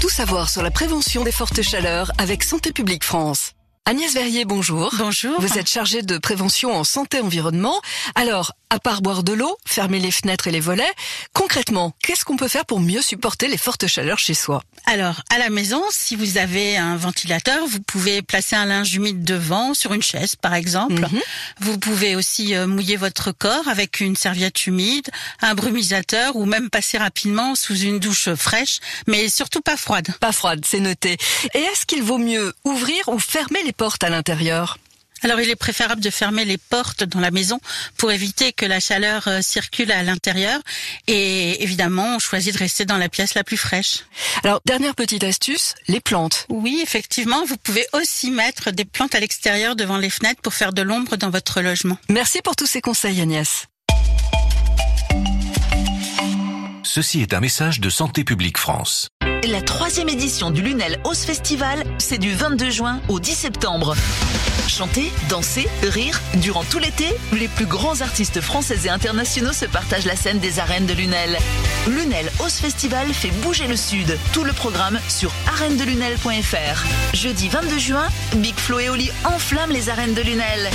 Tout savoir sur la prévention des fortes chaleurs avec Santé publique France. Agnès Verrier, bonjour. Bonjour. Vous êtes chargée de prévention en santé-environnement. Alors, à part boire de l'eau, fermer les fenêtres et les volets, concrètement, qu'est-ce qu'on peut faire pour mieux supporter les fortes chaleurs chez soi? Alors, à la maison, si vous avez un ventilateur, vous pouvez placer un linge humide devant, sur une chaise par exemple. Mhm. Vous pouvez aussi euh, mouiller votre corps avec une serviette humide, un brumisateur ou même passer rapidement sous une douche fraîche, mais surtout pas froide. Pas froide, c'est noté. Et est-ce qu'il vaut mieux ouvrir ou fermer les portes à l'intérieur? Alors il est préférable de fermer les portes dans la maison pour éviter que la chaleur euh, circule à l'intérieur et évidemment on choisit de rester dans la pièce la plus fraîche. Alors, dernière petite astuce, les plantes. Oui, effectivement, vous pouvez aussi mettre des plantes à l'extérieur devant les fenêtres pour faire de l'ombre dans votre logement. Merci pour tous ces conseils Agnès. Ceci est un message de Santé publique France. La troisième édition du Lunel Ose Festival, c'est du 22 juin au 10 septembre. Chanter, danser, rire, durant tout l'été, les plus grands artistes français et internationaux se partagent la scène des arènes de Lunel. Lunel Ose Festival fait bouger le Sud. Tout le programme sur arènedelunel.fr. Jeudi 22 juin, Big Flo et Oli enflamment les arènes de Lunel.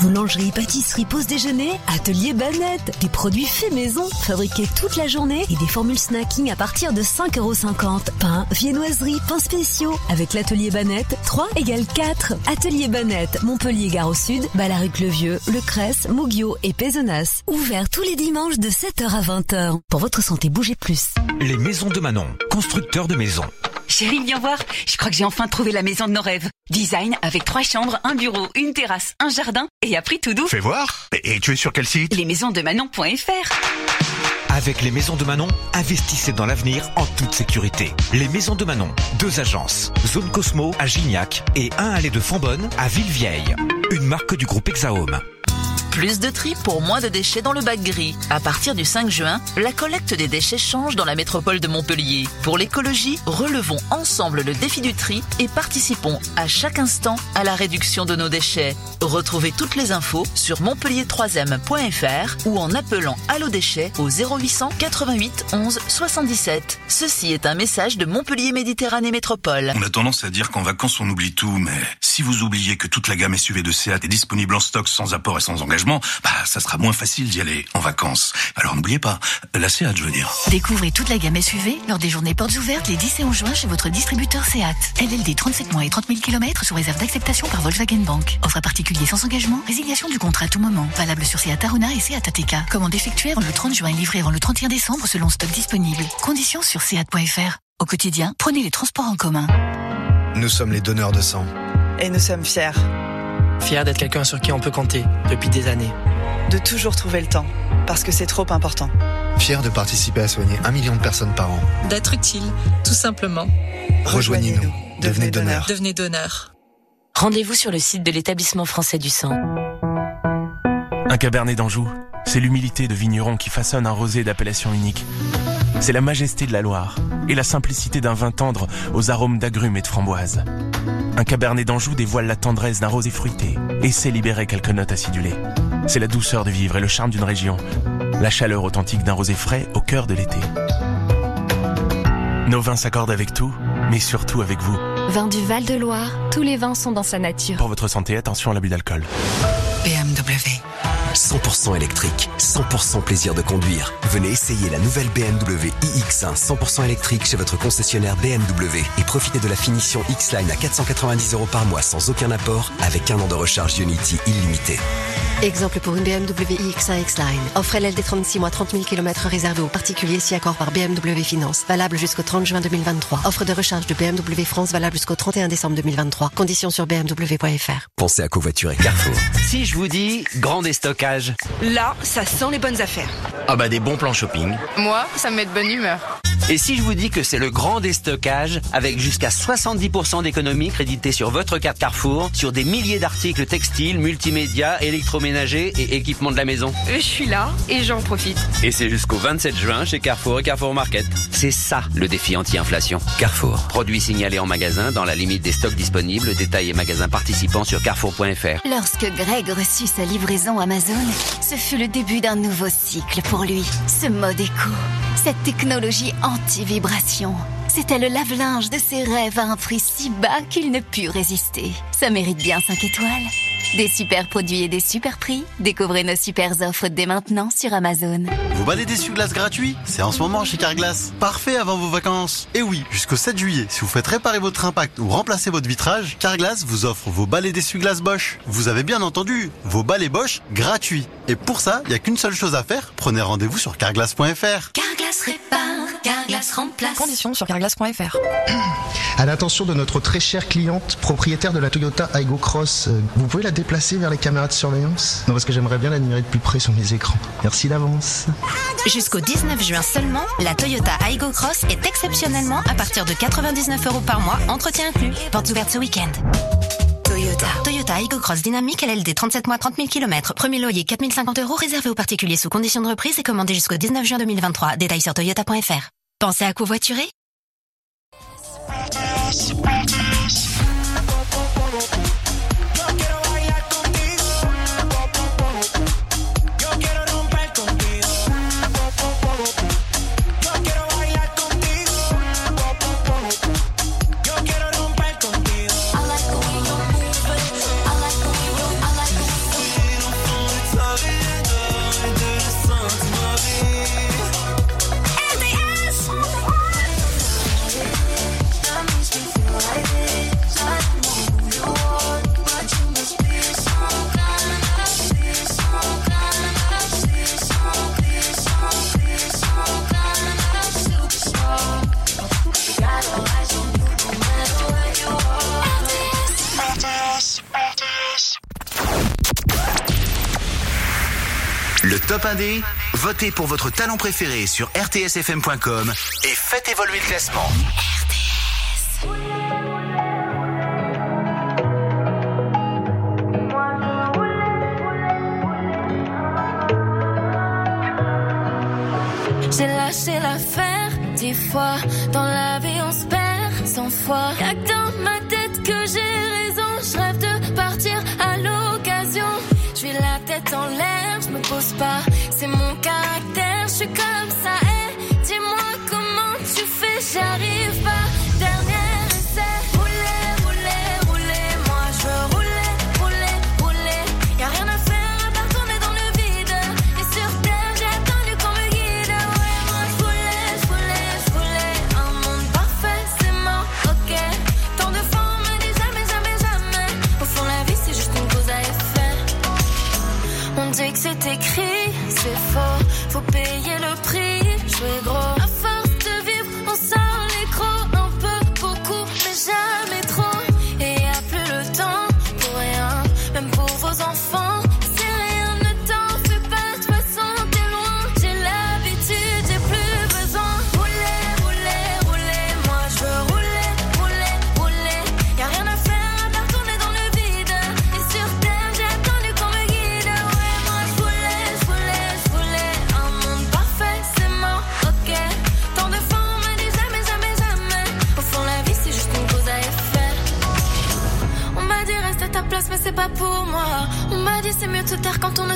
Boulangerie, pâtisserie, pause déjeuner, atelier Banette. Des produits faits maison, fabriqués toute la journée et des formules snacking à partir de 5,50€. Pain, viennoiserie, pains spéciaux. Avec l'atelier Banette, 3 égale 4. Atelier Banette, Montpellier Gare au Sud, Balaruc-le-Vieux, Le Cresse, Mougio et Pézenas. Ouvert tous les dimanches de 7h à 20h. Pour votre santé, bougez plus. Les maisons de Manon, constructeurs de maisons. Chérie, viens voir. Je crois que j'ai enfin trouvé la maison de nos rêves. Design avec trois chambres, un bureau, une terrasse, un jardin et à prix tout doux. Fais voir. Et tu es sur quel site? Lesmaisonsdemanon.fr Avec les Maisons de Manon, investissez dans l'avenir en toute sécurité. Les Maisons de Manon, deux agences. Zone Cosmo à Gignac et un allée de Fambonne à Villevieille. Une marque du groupe Hexaome. Plus de tri pour moins de déchets dans le bac gris. À partir du 5 juin, la collecte des déchets change dans la métropole de Montpellier. Pour l'écologie, relevons ensemble le défi du tri et participons à chaque instant à la réduction de nos déchets. Retrouvez toutes les infos sur montpellier3ème.fr ou en appelant Allo Déchets au 0800 88 11 77. Ceci est un message de Montpellier Méditerranée Métropole. On a tendance à dire qu'en vacances on oublie tout, mais si vous oubliez que toute la gamme SUV de Seat est disponible en stock sans apport et sans engagement, bah ça sera moins facile d'y aller en vacances. Alors n'oubliez pas, la Seat je veux dire. Découvrez toute la gamme SUV lors des journées portes ouvertes les 10 et 11 juin chez votre distributeur SEAT. LLD 37 mois et 30 000 km sous réserve d'acceptation par Volkswagen Bank. Offre à particulier sans engagement, résiliation du contrat à tout moment. Valable sur SEAT Arona et SEAT ATK. Commande effectuée avant le 30 juin et livrée avant le 31 décembre selon stock disponible. Conditions sur SEAT.fr. Au quotidien, prenez les transports en commun. Nous sommes les donneurs de sang. Et nous sommes fiers. Fiers d'être quelqu'un sur qui on peut compter depuis des années. De toujours trouver le temps, parce que c'est trop important. Fiers de participer à soigner un million de personnes par an. D'être utile, tout simplement. Rejoignez-nous. Devenez donneur. Devenez donneur. Rendez-vous sur le site de l'établissement français du sang. Un cabernet d'Anjou, c'est l'humilité de vigneron qui façonne un rosé d'appellation unique. C'est la majesté de la Loire et la simplicité d'un vin tendre aux arômes d'agrumes et de framboises. Un cabernet d'Anjou dévoile la tendresse d'un rosé fruité et sait libérer quelques notes acidulées. C'est la douceur de vivre et le charme d'une région. La chaleur authentique d'un rosé frais au cœur de l'été. Nos vins s'accordent avec tout, mais surtout avec vous. Vin du Val-de-Loire, tous les vins sont dans sa nature. Pour votre santé, attention à l'abus d'alcool. BMW. 100% électrique, 100% plaisir de conduire. Venez essayer la nouvelle BMW iX1 100% électrique chez votre concessionnaire BMW et profitez de la finition X-Line à 490 euros par mois sans aucun apport avec un an de recharge Unity illimité. Exemple pour une BMW iX1 X-Line. Offre LLD 36 mois 30 000 km réservé aux particuliers si accord par BMW Finance. Valable jusqu'au 30 juin 2023. Offre de recharge de BMW France valable jusqu'au 31 décembre 2023. Conditions sur bmw.fr. Pensez à covoiturer Carrefour. Si je vous dis grand déstockage. Là, ça sent les bonnes affaires. Ah bah des bons plans shopping. Moi, ça me met de bonne humeur. Et si je vous dis que c'est le grand déstockage avec jusqu'à 70% d'économie crédité sur votre carte Carrefour sur des milliers d'articles textiles, multimédia, électroménagers et équipements de la maison. Je suis là et j'en profite. Et c'est jusqu'au 27 juin chez Carrefour et Carrefour Market. C'est ça le défi anti-inflation. Carrefour. Produits signalés en magasin dans la limite des stocks disponibles, détails et magasins participants sur carrefour.fr. Lorsque Greg reçut sa livraison Amazon, ce fut le début d'un nouveau cycle pour lui. Ce mode éco, cette technologie anti-vibration. C'était le lave-linge de ses rêves à un prix si bas qu'il ne put résister. Ça mérite bien 5 étoiles. Des super produits et des super prix. Découvrez nos super offres dès maintenant sur Amazon. Vous balais d'essuie-glace gratuit C'est en ce moment chez Carglass. Parfait avant vos vacances. Et oui, jusqu'au 7 juillet, si vous faites réparer votre impact ou remplacer votre vitrage, Carglass vous offre vos balais d'essuie-glace Bosch. Vous avez bien entendu, vos balais Bosch gratuits. Et pour ça, il n'y a qu'une seule chose à faire. Prenez rendez-vous sur carglass.fr. Carglass répare, Carglass remplace. Conditions sur carglass.fr. À l'attention de notre très chère cliente, propriétaire de la Toyota Aygo Cross, euh, vous pouvez la déplacer vers les caméras de surveillance? Non, parce que j'aimerais bien l'admirer de plus près sur mes écrans. Merci d'avance. Jusqu'au 19 juin seulement, la Toyota Aygo Cross est exceptionnellement à partir de 99 euros par mois, entretien inclus. Portes ouvertes ce week-end. Toyota. Toyota Aygo Cross Dynamique LLD 37 mois 30 000 km. Premier loyer 4050 euros réservé aux particuliers sous condition de reprise et commandé jusqu'au 19 juin 2023. Détails sur toyota.fr. Pensez à covoiturer Top 1D, votez pour votre talent préféré sur rtsfm.com et faites évoluer le classement. J'ai lâché l'affaire dix fois. Dans la vie, on se perd cent fois. Y'a C'est mon caractère, je suis comme ça. Eh, dis-moi comment tu fais, j'arrive. c'est mieux de se taire quand on